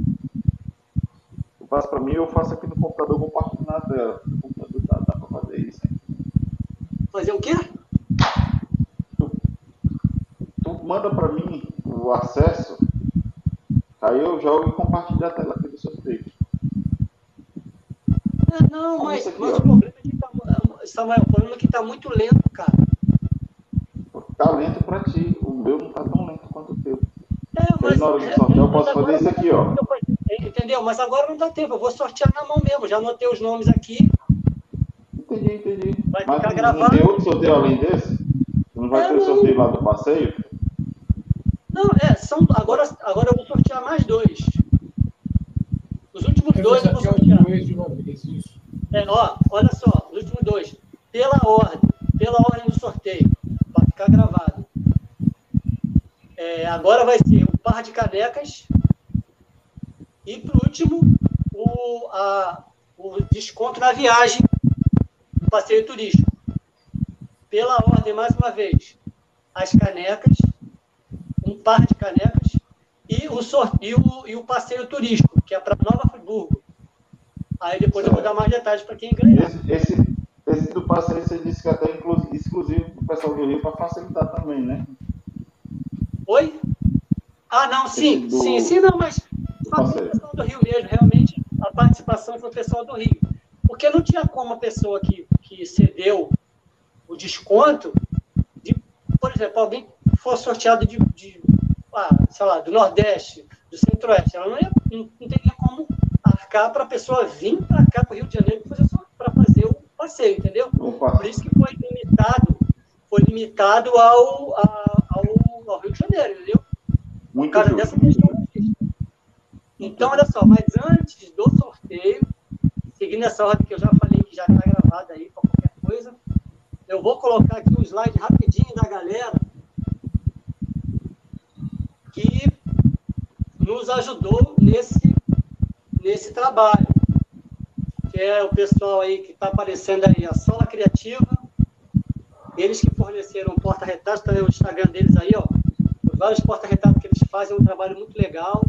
Tu passa para mim eu faço aqui no computador compartilhar na tela. No computador dá, dá para fazer isso. Hein? Fazer o quê? Tu, tu manda para mim o acesso. Aí eu jogo e compartilho a tela aqui do sorteio. Não, mas, aqui, mas o problema Samuel, o problema é que tá muito lento, cara. Tá lento para ti. O meu não tá tão lento quanto o teu. É, mas, na hora de sortear, eu posso fazer isso aqui, ó. Entendeu? Mas agora não dá tempo. Eu vou sortear na mão mesmo. Já anotei os nomes aqui. Entendi, entendi. Vai mas ficar gravado. Não tem outro sorteio além desse? Não vai é, ter o sorteio lá do passeio? Não, é. São, agora, agora eu vou sortear mais dois. Os últimos eu dois eu vou sortear. Dois de uma vez, isso. É, ó, olha só, os últimos dois. Pela ordem. Pela ordem do sorteio ficar gravado. É, agora vai ser o par de canecas e, por último, o, a, o desconto na viagem do passeio turístico. Pela ordem, mais uma vez, as canecas, um par de canecas e o, e o, e o passeio turístico, que é para Nova Friburgo. Aí depois eu vou dar mais detalhes para quem ganhar. Esse, esse, esse do passeio você disse que é até exclusivo para o pessoal do Rio para facilitar também, né? Oi? Ah, não, sim, do... sim, sim, não, mas foi o pessoal do Rio mesmo, realmente a participação foi o pessoal do Rio. Porque não tinha como a pessoa que, que cedeu o desconto, de, por exemplo, alguém for sorteado de, de ah, sei lá, do Nordeste, do Centro-Oeste, ela não, ia, não, não teria como arcar para a pessoa vir para cá, para o Rio de Janeiro, para fazer, fazer o passeio, entendeu? Opa. Por isso que foi limitado, foi limitado ao, ao, ao Rio de Janeiro, entendeu? Muito Por causa dessa questão. Então, olha só, mas antes do sorteio, seguindo essa ordem que eu já falei, que já está gravada aí para qualquer coisa, eu vou colocar aqui um slide rapidinho da galera que nos ajudou nesse, nesse trabalho. É o pessoal aí que está aparecendo aí, a Sola Criativa, eles que forneceram porta-retratos, tá aí o Instagram deles aí, ó. Os vários porta-retratos que eles fazem, um trabalho muito legal.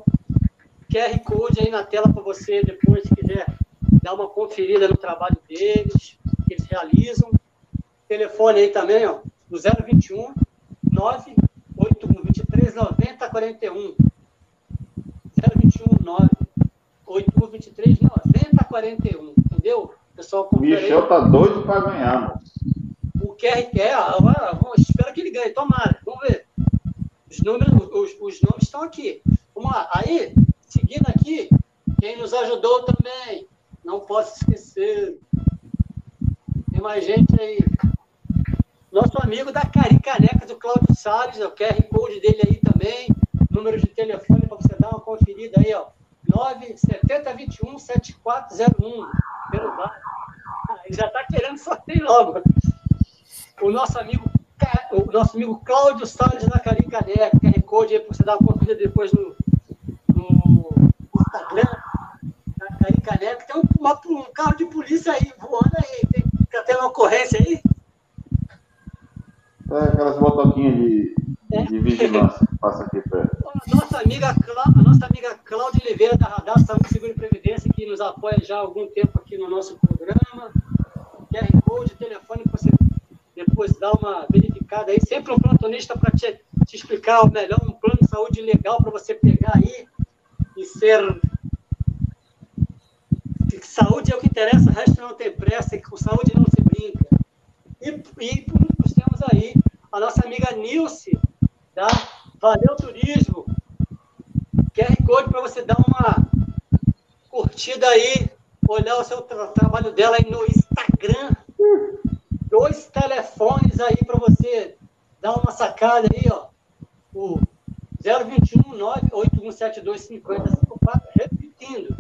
QR Code aí na tela para você, depois, se quiser dar uma conferida no trabalho deles, que eles realizam. Telefone aí também, ó, do 021 98123 9041. 021 98123 9041. Entendeu? Pessoal, O confere aí. Michel tá doido para ganhar, mano. O QR quer, ah, ah, vamos, espero que ele ganhe, tomara, vamos ver. Os, números, os, os nomes estão aqui. Vamos lá. Aí, seguindo aqui, quem nos ajudou também, não posso esquecer. Tem mais gente aí. Nosso amigo da Caricaneca do Cláudio Salles, o QR Code dele aí também. Número de telefone para você dar uma conferida aí, ó. 97021 7401. Pelo bar. Ah, ele já está querendo sorteio logo. O nosso amigo, o nosso amigo Cláudio Salles da Caricaneca, QR Code aí para você dar uma conferida depois no, no Instagram da Caricaneca. Tem um, uma- um carro de polícia aí voando aí. Tem, tá tendo uma ocorrência aí? É aquelas motoquinhas de, É. de vigilância que passa aqui perto. A nossa amiga, Clá- a nossa amiga Cláudia Oliveira, da Radar Saúde, Seguro e Que apoia já há algum tempo aqui no nosso programa. QR Code, telefone, para você depois dar uma verificada aí. Sempre um plantonista para te, te explicar o melhor, um plano de saúde legal para você pegar aí e ser. que Saúde é o que interessa, o resto não tem pressa, e com saúde não se brinca. E, e último, temos aí a nossa amiga Nilce, da Valeu Turismo. QR Code para você dar uma curtida aí, olhar o seu tra- trabalho dela aí no Instagram. Dois telefones aí para você dar uma sacada aí, ó. O 021 98172 5054, repetindo.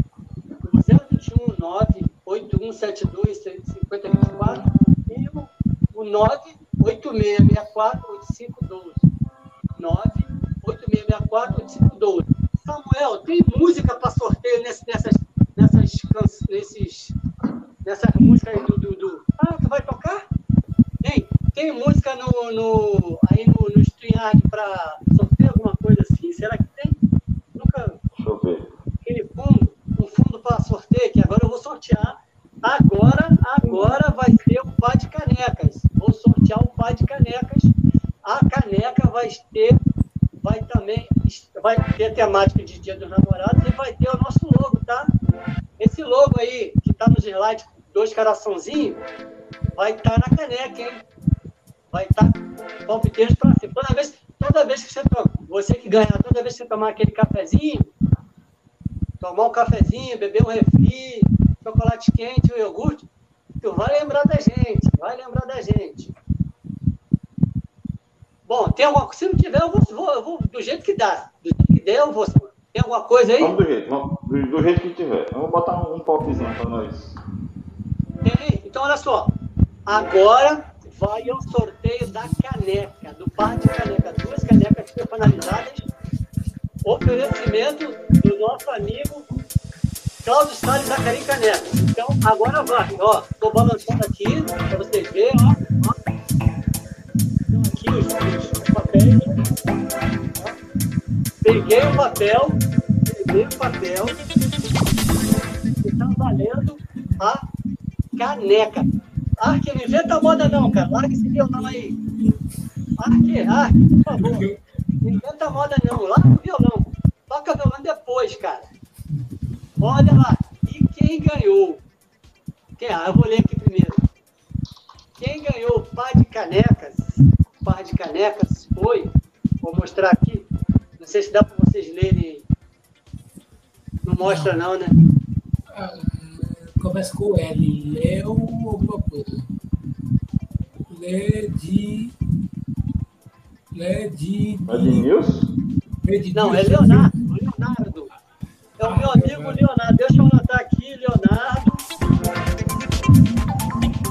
O 021 98172 5024 e o, o 98664 8512. 98664-8512. Samuel, tem música para sorteio nesse, nessas, nessas, nesses, nessas músicas aí do, do, do- Ah, tu vai tocar? Tem, tem música no, no, aí no, no StreamYard para sorteio, alguma coisa assim? Será que tem? Nunca Deixa eu ver. aquele fundo, um fundo para sorteio, que agora eu vou sortear. Agora, agora vai ser o pá de canecas. Vou sortear o pá de canecas. A caneca vai ter, vai também, vai ter a temática de Dia dos Namorados e vai ter o nosso logo, tá? Esse logo aí, que tá nos slides, dois coraçãozinhos, vai estar na caneca, hein? Vai estar palpiteiros para cima. Toda vez, toda vez que você toma, você que ganha, toda vez que você tomar aquele cafezinho, tomar um cafezinho, beber um refri, chocolate quente, um iogurte, tu vai lembrar da gente, vai lembrar da gente. Bom, tem alguma coisa? Se não tiver, eu vou, vou- eu vou do jeito que dá. Do jeito que der, eu vou. Tem alguma coisa aí? Vamos do jeito, vamos, do, do jeito que tiver. Vou botar um, um popzinho para nós. Tem? Então, olha só. Agora vai o sorteio da caneca, do par de caneca. Duas canecas personalizadas. Oferecimento do nosso amigo Cláudio Salles da Carim Caneca. Então, agora vai. Ó, estou balançando aqui para vocês verem. Ó, ó. Então, aqui. Ó. Peguei o papel. Peguei o papel. Está valendo a caneca. Arque, não inventa moda não, cara. Larga esse violão aí. Arque, Arque, por favor. Não inventa moda não. Larga o violão. Toca violão depois, cara. Olha lá. E quem ganhou? Quem, ah, eu vou ler aqui primeiro. Quem ganhou o par de canecas, par de canecas foi, vou mostrar aqui, não sei se dá para vocês lerem. Não mostra não, né? Ah, começa com L. Léo alguma coisa. Lé de. Ledinho. Ednilson? Não, é Leonardo. Leonardo. É o meu amigo Leonardo. Deixa eu anotar aqui, Leonardo.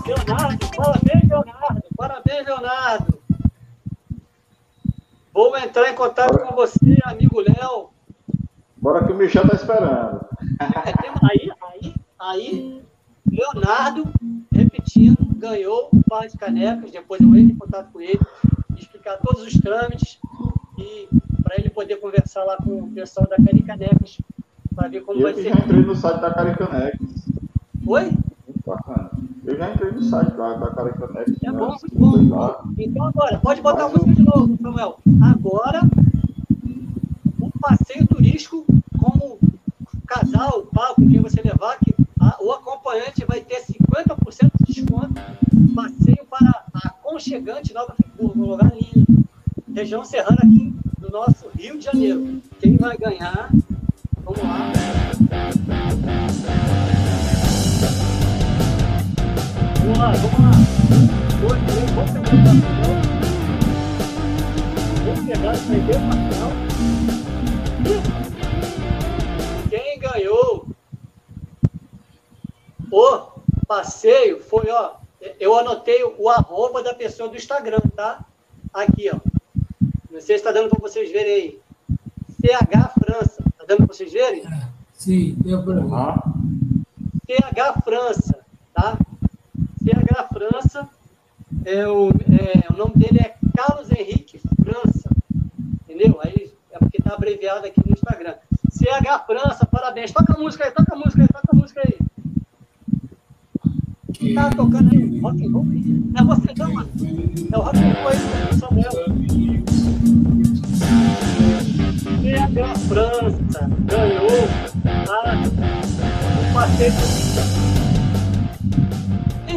Leonardo, parabéns, Leonardo. Parabéns, Leonardo. Vou entrar em contato com você, amigo Léo. Bora que o Michel tá esperando. Aí, aí, aí, Leonardo, repetindo, ganhou o par de canecas. Depois eu entro em contato com ele, explicar todos os trâmites e para ele poder conversar lá com o pessoal da Caricanecas para ver como eu vai ser. Eu entrei no site da Caricanecas. Oi? Bacana. Eu já entrei no site lá da Caricanecas. É bom, muito bom. Então agora, pode botar Mas a música eu... de novo, Samuel. Agora, o passeio turístico como casal, par com quem você levar, que a, o acompanhante vai ter 50% de desconto. Passeio para a aconchegante Nova Friburgo, um lugar lindo. Região serrana aqui do nosso Rio de Janeiro. Quem vai ganhar? Vamos lá. Vamos lá, vamos lá. Dois, três, vamos pegar o Vamos pegar essa ideia Quem ganhou o passeio foi, ó, eu anotei o arroba da pessoa do Instagram, tá? Aqui, ó. Não sei se está dando para vocês verem aí. CH França. Está dando para vocês verem? Sim, deu para mim. CH França, tá? França, é o, é, o nome dele é Carlos Henrique França, entendeu? Aí é porque está abreviado aqui no Instagram. CH França, parabéns. Toca a música aí, toca a música aí, toca a música aí. Que tá tocando aí? Rock and roll? É você não, mano. É o rock and roll aí, Samuel. CH França ganhou a, o passeio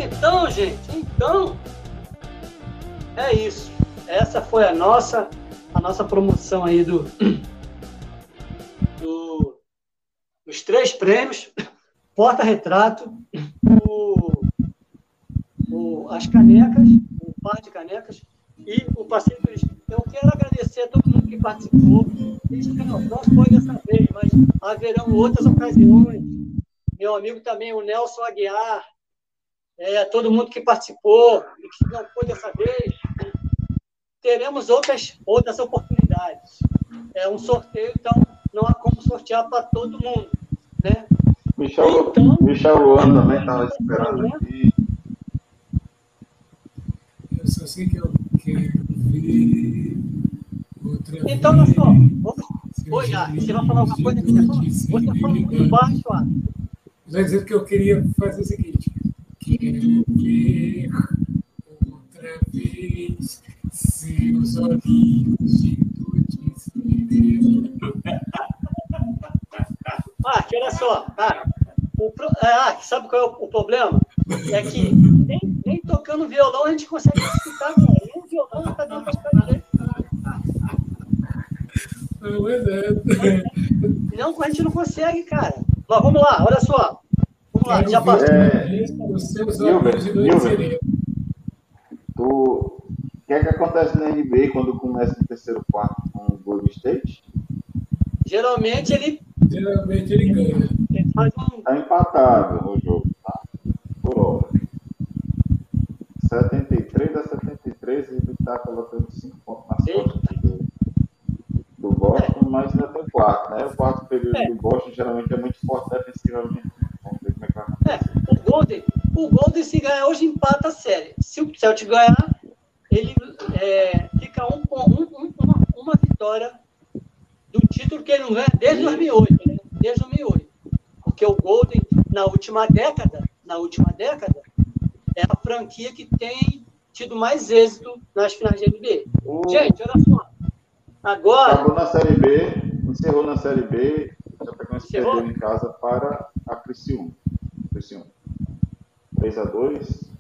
então, gente, então é isso. Essa foi a nossa a nossa promoção aí do, do os três prêmios, porta-retrato, o, o, as canecas, o par de canecas e o passeio turístico. Eu quero agradecer a todo mundo que participou. Este foi dessa vez, mas haverão outras ocasiões. Meu amigo também, o Nelson Aguiar, é, todo mundo que participou e que não foi dessa vez, teremos outras, outras oportunidades. É um sorteio, então não há como sortear para todo mundo. Né? Michel, então, Michel Luan também estava esperando né? aqui. Eu só sei que eu quero ver outra Então. Então, vamos. Oi, você vai falar alguma coisa? Você fala muito baixo, ah. Vai dizer que eu queria fazer o seguinte Quero ver outra vez seus olhinhos de Ah, olha só, cara. O pro... Ah, sabe qual é o, problema? É que nem, nem tocando violão a gente consegue escutar, cara. Nem o violão está dando para escutar direito. Não, é Não, a gente não consegue, cara. Mas vamos lá, olha só. Vamos lá, já passou. É... Tu... o que é que acontece na NBA quando começa no terceiro quarto com o Golden State? Geralmente ele. Geralmente ele ganha. Ele um... Tá empatado o jogo, tá? Por hora. 73 a 73, ele está colocando 5 pontos costas do, do Boston, é. mas ainda tem quarto, né? O quarto período é. do Boston geralmente é muito forte defensivamente é, o Golden, o Golden se ganhar hoje empata a série. Se o Celtic ganhar, ele é, fica um, um, uma, uma, vitória do título que ele não ganha desde 2008, né? Desde 2008. Porque o Golden, na última década, na última década, é a franquia que tem tido mais êxito nas finais de NBA. O... Gente, olha só. Agora. Acabou na Série B, encerrou na Série B, já perdeu em casa para a Criciúma. Criciúma. 3 a 2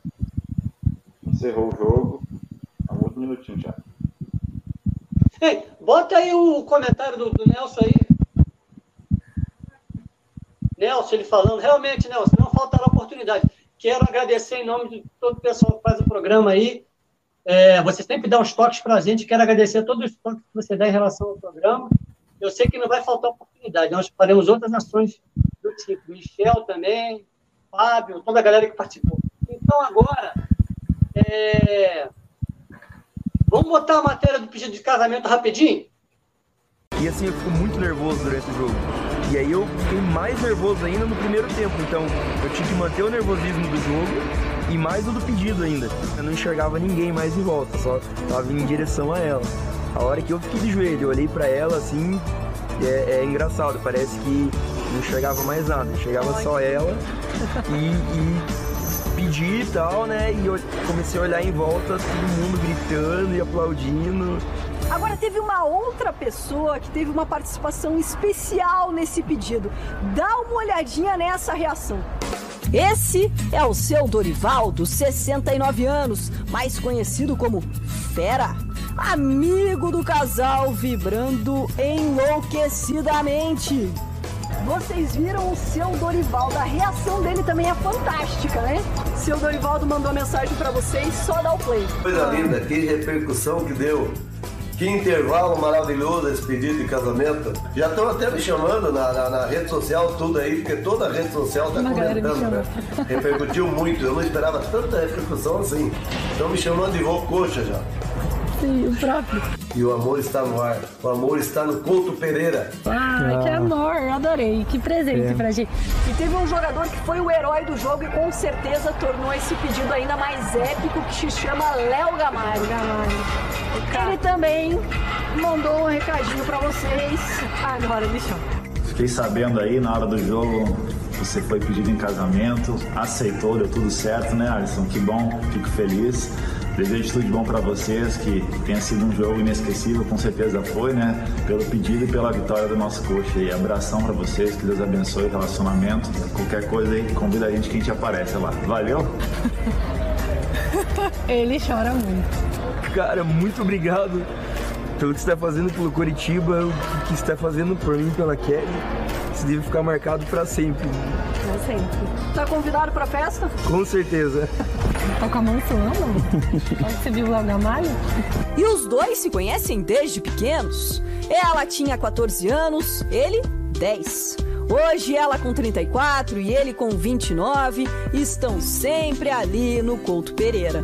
Encerrou o jogo. Há muito minutinho já. Ei, bota aí o comentário do, do Nelson aí. Nelson, ele falando, realmente, Nelson, não faltará oportunidade. Quero agradecer em nome de todo o pessoal que faz o programa aí. É, você sempre dá os toques para a gente. Quero agradecer todos os toques que você dá em relação ao programa. Eu sei que não vai faltar oportunidade. Nós faremos outras ações do tipo. Michel também, Fábio, toda a galera que participou. Então, agora, é... vamos botar a matéria do pedido de casamento rapidinho? E assim, eu fico muito nervoso durante o jogo. E aí eu fiquei mais nervoso ainda no primeiro tempo. Então, eu tinha que manter o nervosismo do jogo e mais o do pedido ainda. Eu não enxergava ninguém mais em volta, só tava em direção a ela. A hora que eu fiquei de joelho, eu olhei para ela assim, é, é, engraçado, parece que não enxergava mais nada, enxergava só ela e, e pedi e tal, né? E eu comecei a olhar em volta, todo mundo gritando e aplaudindo. Agora teve uma outra pessoa que teve uma participação especial nesse pedido. Dá uma olhadinha nessa reação. Esse é o seu Dorivaldo, 69 anos, mais conhecido como Fera. Amigo do casal vibrando enlouquecidamente. Vocês viram o seu Dorivaldo, a reação dele também é fantástica, né? Seu Dorivaldo mandou mensagem para vocês, só dá o play. Coisa linda, que repercussão que deu. Que intervalo maravilhoso esse pedido de casamento. Já estão até me chamando na, na, na, rede social, tudo aí, porque toda a rede social está comentando, né? Repercutiu muito, eu não esperava tanta repercussão assim. Estão me chamando de vô coxa já. Sim, o próprio. E o amor está no ar. O amor está no Couto Pereira. Ah, que amor, adorei. Que presente é. pra gente. E teve um jogador que foi o herói do jogo e com certeza tornou esse pedido ainda mais épico, que se chama Léo Gamalho. Gamalho. Ele também mandou um recadinho pra vocês. Agora, deixa eu. Fiquei sabendo aí na hora do jogo você foi pedido em casamento, aceitou, deu tudo certo, né, Alisson? Que bom, fico feliz. Desejo tudo de bom para vocês, que tenha sido um jogo inesquecível, com certeza foi, né? Pelo pedido e pela vitória do nosso coxa. E abração para vocês, que Deus abençoe o relacionamento. Qualquer coisa aí, convida a gente que a gente aparece lá. Valeu? [laughs] Ele chora muito. Cara, muito obrigado pelo que você está fazendo pelo Curitiba, o que você está fazendo por mim, pela Kelly. Isso deve ficar marcado para sempre. Para sempre. Tá convidado para festa? Com certeza. [laughs] Tá com a mão suando? Você viu lá o Gamalho? E os dois se conhecem desde pequenos. Ela tinha 14 anos, ele 10. Hoje ela com 34 e ele com 29 estão sempre ali no Couto Pereira.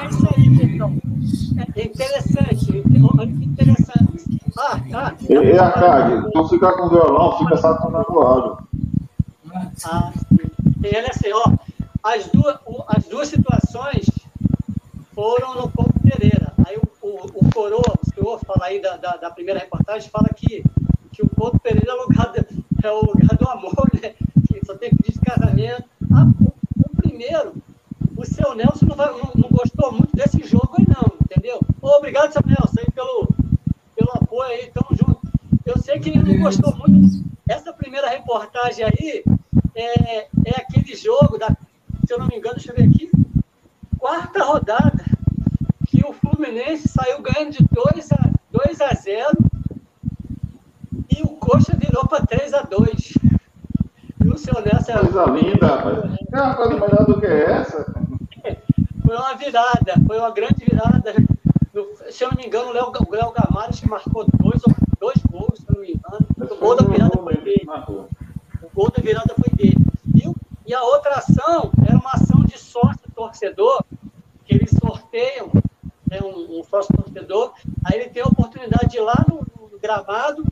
É isso aí, então. É interessante. Olha que interessante. Ah, tá. E, a Cade, então ficar com violão, fica saturando o áudio. Ah, sim. E olha assim, ó, as duas, as duas situações foram no Couto Pereira. Aí o, o, o Coroa, o senhor fala aí da, da, da, primeira reportagem, fala que, que o Couto Pereira é o lugar do, é o lugar do amor, né? Que só tem pedido de casamento. Ah, o, o, primeiro, o seu Nelson não, vai, não, não, gostou muito desse jogo aí, não, entendeu? obrigado, seu Nelson, aí, pelo, pelo apoio aí, tamo junto. Eu sei que ele não gostou muito. Essa primeira reportagem aí é, é aquele jogo, da, se eu não me engano, deixa eu ver aqui, quarta rodada que o Fluminense saiu ganhando de 2 a, 2 a 0 e o Coxa virou para 3 a 2 E E o seu Nelson é. Coisa linda, rapaz. É uma coisa melhor do que essa. Foi uma virada, foi uma grande virada. Se eu não me engano, o Léo, o Léo Gamares marcou dois, dois gols, se eu não me engano. O gol da virada foi dele. O gol da virada foi dele. E, e a outra ação era uma ação de sócio torcedor, que eles sorteiam né, um, um sócio torcedor, aí ele tem a oportunidade de ir lá no, no gramado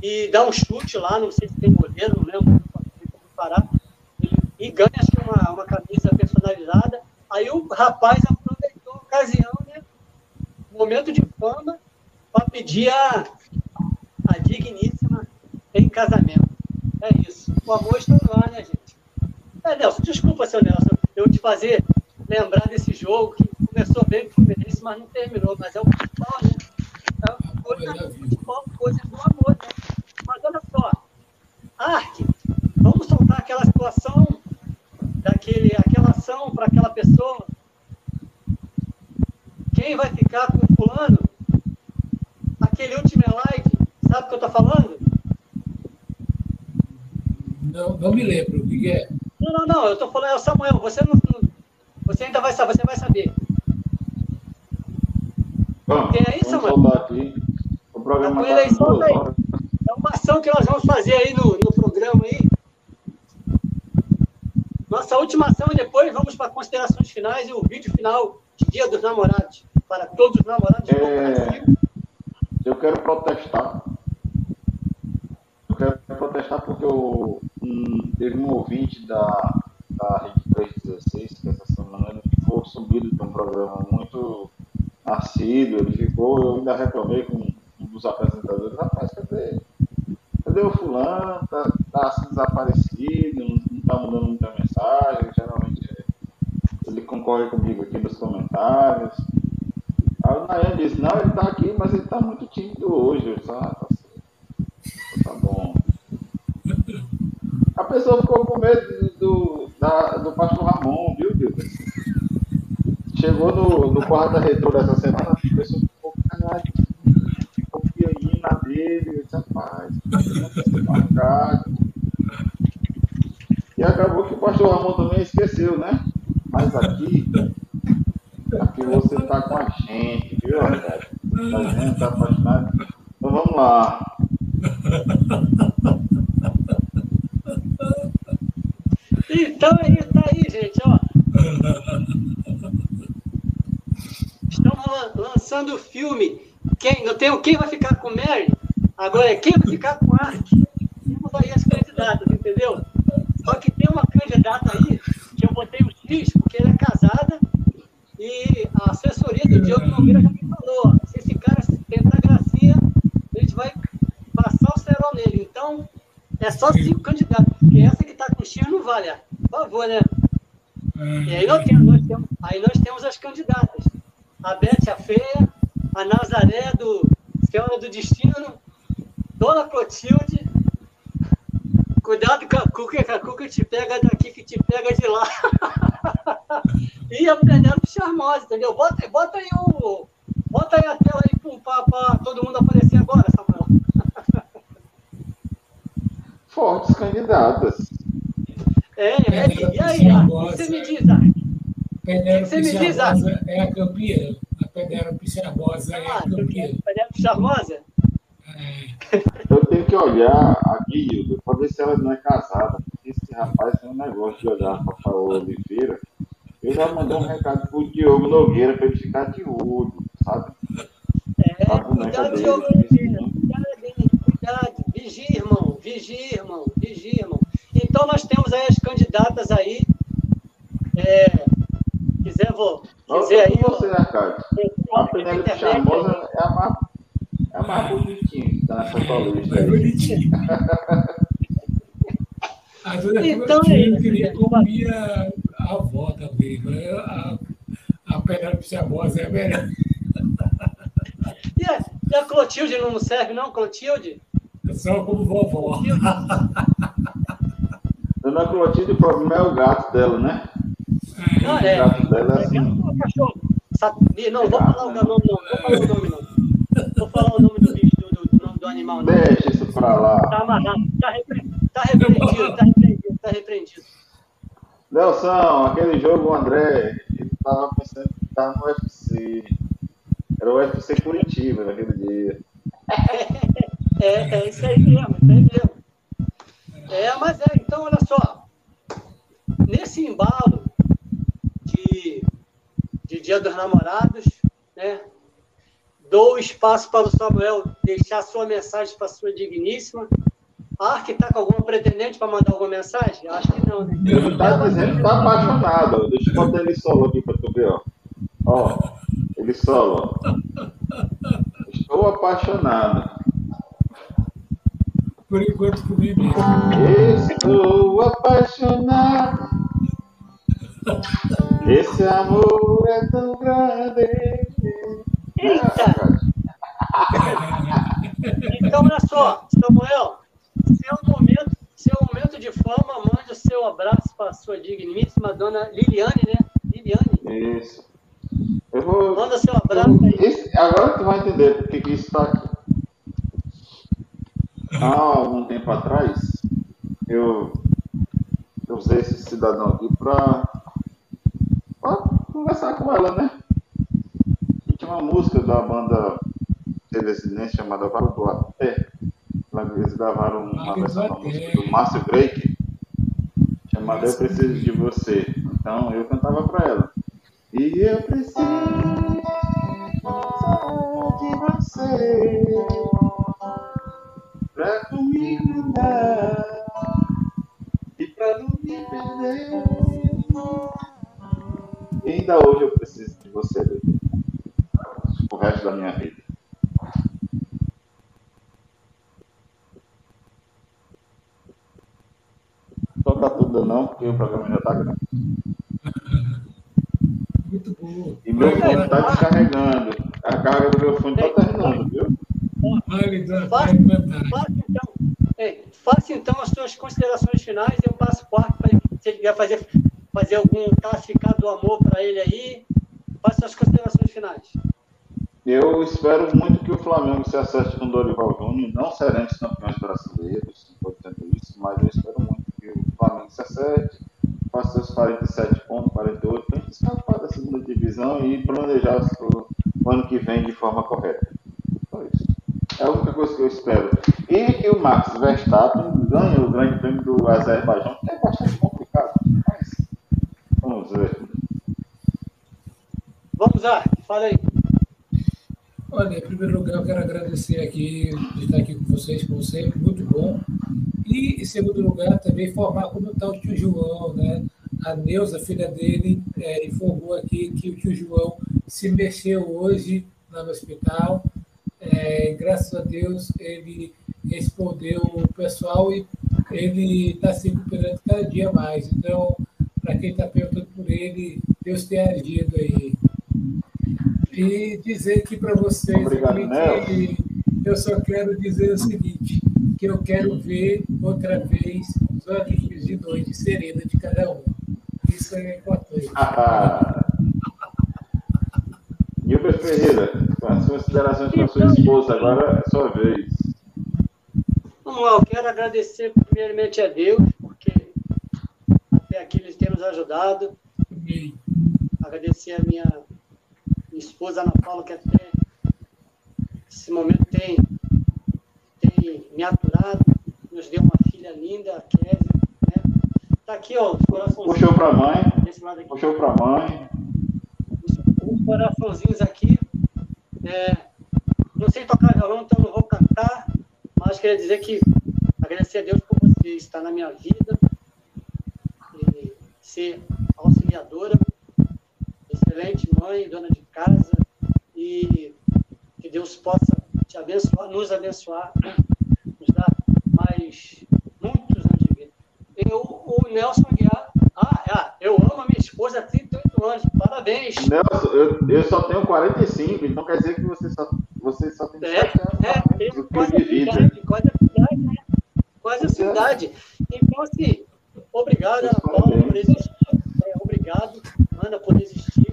e dar um chute lá, não sei se tem goleiro, não lembro como parar, e, e ganha uma, uma camisa personalizada. Aí o rapaz aproveitou a ocasião, né? Momento de fama, para pedir a, a digníssima em casamento. É isso. O amor está no ar, né, gente? É, Nelson, desculpa, seu Nelson, eu te fazer Fortes candidatas. É, é, e aí, que você me diz? Penélope Você me diz, Charmosa é a campeã. A Penélope Charmosa é a campeã. Penélope Charmosa? Eu tenho que olhar aqui, Hildo, pra ver se ela não é casada. Porque esse rapaz tem um negócio de olhar pra Paola Oliveira. Eu já mandei um recado pro Diogo Nogueira pra ele ficar de olho, sabe? É, cuidado, dele, Diogo muito. cuidado, cuidado. Vigia, irmão, vigia, irmão, vigia, irmão. Então nós temos aí as candidatas aí. É, quiser, vou. Quiser aí. Você, Arcade. ó, A Penélope Charmosa é a mais, é a mais bonitinha que tá nessa tua lista É aí. bonitinho. A dona [laughs] Então, Clotilde é queria comer a, a avó também. mas A, a Penélope Charmosa é a melhor. [laughs] E a, e a Clotilde não serve, não, Clotilde? Só como vovó. [laughs] Dona Clotilde, o problema é o gato dela, né? Não, O é. gato dela é assim. cachorro. Não, vou falar o nome, não. Vou falar o nome, não. Vou falar o nome do bicho, do, do, do nome do animal, não. Deixa isso pra lá. Tá amarrado, tá, repre... tá repreendido, tá repreendido. Nelson, aquele jogo, o André, ele tava pensando que estava no UFC. Era o UFC Curitiba naquele dia. [laughs] É, é isso aí mesmo, é mesmo. É, mas é, então, olha só. Nesse embalo de, de Dia dos Namorados, né? Dou espaço para o Samuel deixar sua mensagem para sua digníssima. Ah, que tá com alguma pretendente para mandar alguma mensagem? Acho que não, né? Ele tá dizendo que tá apaixonado. Deixa eu botar ele solo aqui para tu ver, ó. Ó, ele solo. Estou apaixonado. Por enquanto comigo mesmo. Estou apaixonado. Esse amor é tão grande. Eita! Então, olha só, Samuel, seu momento, seu momento de fama, mande o seu abraço para a sua digníssima dona Liliane, né? Liliane. Isso. Eu vou. Manda seu abraço aí. Esse- agora tu vai entender porque que isso está aqui. Há algum tempo atrás, eu, eu usei esse cidadão aqui para conversar com ela, né? E tinha uma música da banda Telesinense chamada Varo do Até. Eles gravaram uma Vale versão da música do Márcio Break, chamada Eu Preciso de Você. Então eu cantava para ela. E eu preciso de você pra comigo andar e pra não me perder. E ainda hoje eu preciso de você, bebê. O resto da minha vida. Toca tudo não, porque o programa já tá grande. Muito bom. E meu fone tá descarregando. A carga do meu fone tá terminando, viu? Faça, então, faça então as suas considerações finais e eu passo o quarto para. Se ele quiser fazer, fazer algum classificado do amor para ele aí, faça suas considerações finais. Eu espero muito que o Flamengo se acerte com o Dorival Júnior, não seremos campeões brasileiros, dizendo isso, mas eu espero muito que o Flamengo se acerte, faça seus 47 pontos, 48, para a escapar da segunda divisão e planejar o ano que vem de forma correta. É a única coisa que eu espero. E que o Max Verstappen ganhe o grande prêmio do Azerbaijão, que é bastante complicado, mas vamos ver. Vamos lá, fala aí. Olha, em primeiro lugar, eu quero agradecer aqui de estar aqui com vocês, como sempre, muito bom. E, em segundo lugar, também informar como está o tio João, né? A Neuza, filha dele, é, informou aqui que o tio João se mexeu hoje lá no hospital. É, graças a Deus, ele respondeu o pessoal e ele está se recuperando cada dia mais. Então, para quem está perguntando por ele, Deus tem agido aí. E dizer aqui para vocês Obrigado, que eu só quero dizer o seguinte, que eu quero ver outra vez os olhinhos de noite serena de cada um. Isso é importante. Gilbert Ferreira, com as considerações para sua esposa, agora é sua vez. Vamos lá, eu quero agradecer primeiramente a Deus, porque até aqui eles têm nos ajudado. Amém. Agradecer a minha, minha esposa Ana Paula, que até esse momento tem, tem me aturado, nos deu uma filha linda, a Kézia. Né? Tá aqui, ó, os coraçãozinhos. Puxou para a mãe, puxou para a mãe. Os, os coraçãozinhos aqui. É, não sei tocar violão, então não vou cantar, mas queria dizer que agradecer a Deus por você estar na minha vida e ser auxiliadora, excelente mãe, dona de casa, e que Deus possa te abençoar, nos abençoar, nos dar mais muitos anos de vida. E o, o Nelson Aguiar, ah, ah, eu amo a minha esposa há 38 anos, parabéns. Nelson, eu, eu só tenho 45, então quer dizer que você só, você só tem É, 7 anos é, que quase a cidade, quase a cidade, né? Quase a Pois é. cidade. Então, assim, obrigado, Ana Paula, por existir. É, obrigado, Ana, por existir,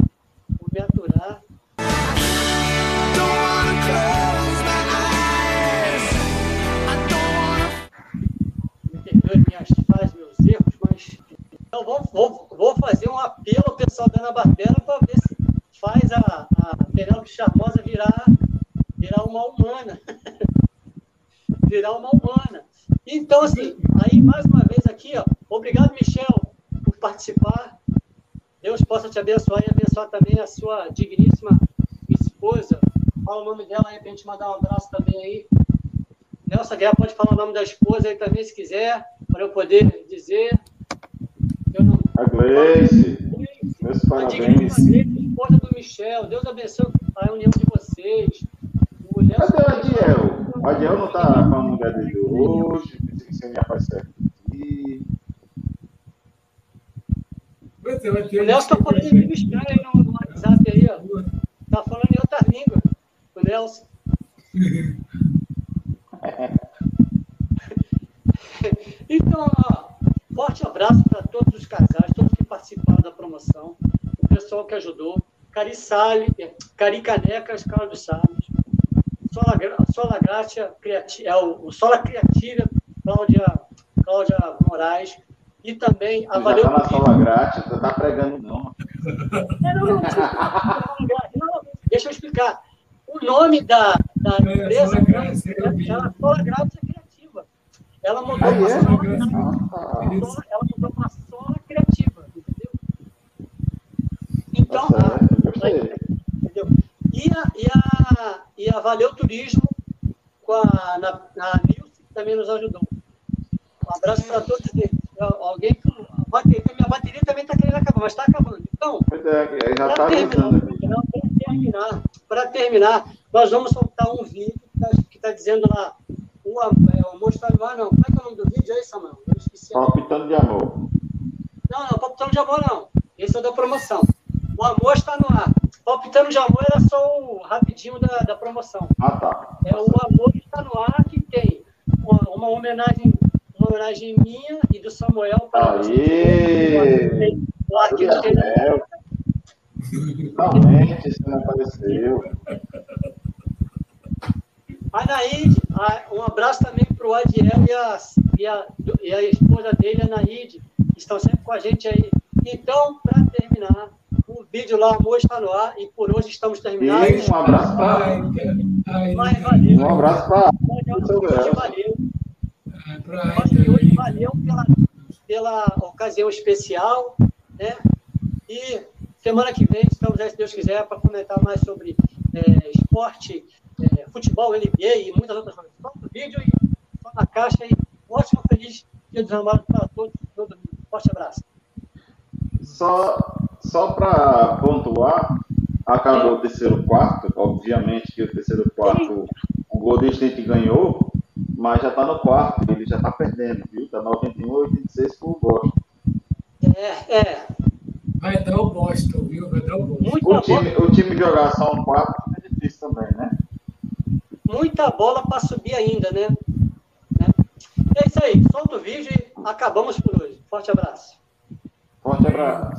por me aturar. Me perdoe minhas falhas, meus erros, mas. Então, vamos, vou, pessoal da Ana Barbera para ver se faz a, a Penélope Charmosa virar, virar uma humana. [laughs] virar uma humana. Então, assim, aí mais uma vez aqui, ó, obrigado, Michel, por participar. Deus possa te abençoar e abençoar também a sua digníssima esposa. Fala o nome dela aí para a gente mandar um abraço também aí. Nelson Guerra pode falar o nome da esposa aí também, se quiser, para eu poder dizer. Gleice. Meus parabéns. esposa do Michel. Deus abençoe a união de vocês. O Nelson Cadê o Adiel? O Adiel não está com a mulher dele hoje. Pensei que você ia aparecer aqui. O Nelson está falando em língua estranha aí no WhatsApp aí, ó. Está falando em outra língua. O Nelson. [laughs] então, ó, forte abraço para todos os casais, todos promoção, o pessoal que ajudou, Cari Sale, Cari Canecas, Carlos Sábios, Sola, Sola Gratia, é o, o Sola Criativa, Cláudia, Cláudia Moraes, e também a Valeu. Na Sola Gratia, você tá pregando não. É, não, não, não, deixa eu explicar. O nome da, da é, empresa ela Sola Gratia Criativa. Ela mudou ah, para é? Sola, ela mudou para Sola Criativa? Então, tá a, entendeu? E a, e a, e a Valeu Turismo com a, na, na Nilce, que também nos ajudou. Um abraço para todos eles. Alguém que. Bateria, minha bateria também está querendo acabar, mas está acabando. Então, é, já está terminar, terminar, para terminar, nós vamos soltar um vídeo que está tá dizendo lá o, é, o amor está no ar, não. Como é que é o nome do vídeo aí, Samuel? Eu esqueci. Palpitando de amor. Não, não, palpitando de amor não. Esse é da promoção. O amor está no ar. Palpitando de amor era só o rapidinho da, da promoção. Ah, tá. É o amor está no ar que tem uma, uma homenagem uma homenagem minha e do Samuel para Aê! O arquiteto. Finalmente, isso não apareceu. Anaíde, um abraço também para o Adiel e a, e, a, e a esposa dele, Anaíde, que estão sempre com a gente aí. Então, para terminar, vídeo lá, Amor está no ar, e por hoje estamos terminando. um abraço para. Um abraço para. Valeu. Valeu, hoje valeu pela, pela ocasião especial, né? E semana que vem estamos aí, se Deus quiser, para comentar mais sobre é, esporte, é, futebol, NBA e muitas outras coisas. Só no vídeo e só na caixa. E ótimo, feliz dia dos namorados para todos. Todo mundo. Forte abraço. Só, só para pontuar, acabou o terceiro quarto. Obviamente que o terceiro quarto o Golden State ganhou, mas já está no quarto. Ele já está perdendo, viu? Está 91 86 com o Boston. É, é. Vai dar o Boston, viu? Vai dar o Boston. o, time, o time jogar só um quarto é difícil também, né? muita bola para subir ainda, né? É isso aí. Solta o vídeo e acabamos por hoje. Forte abraço. Costa Brava.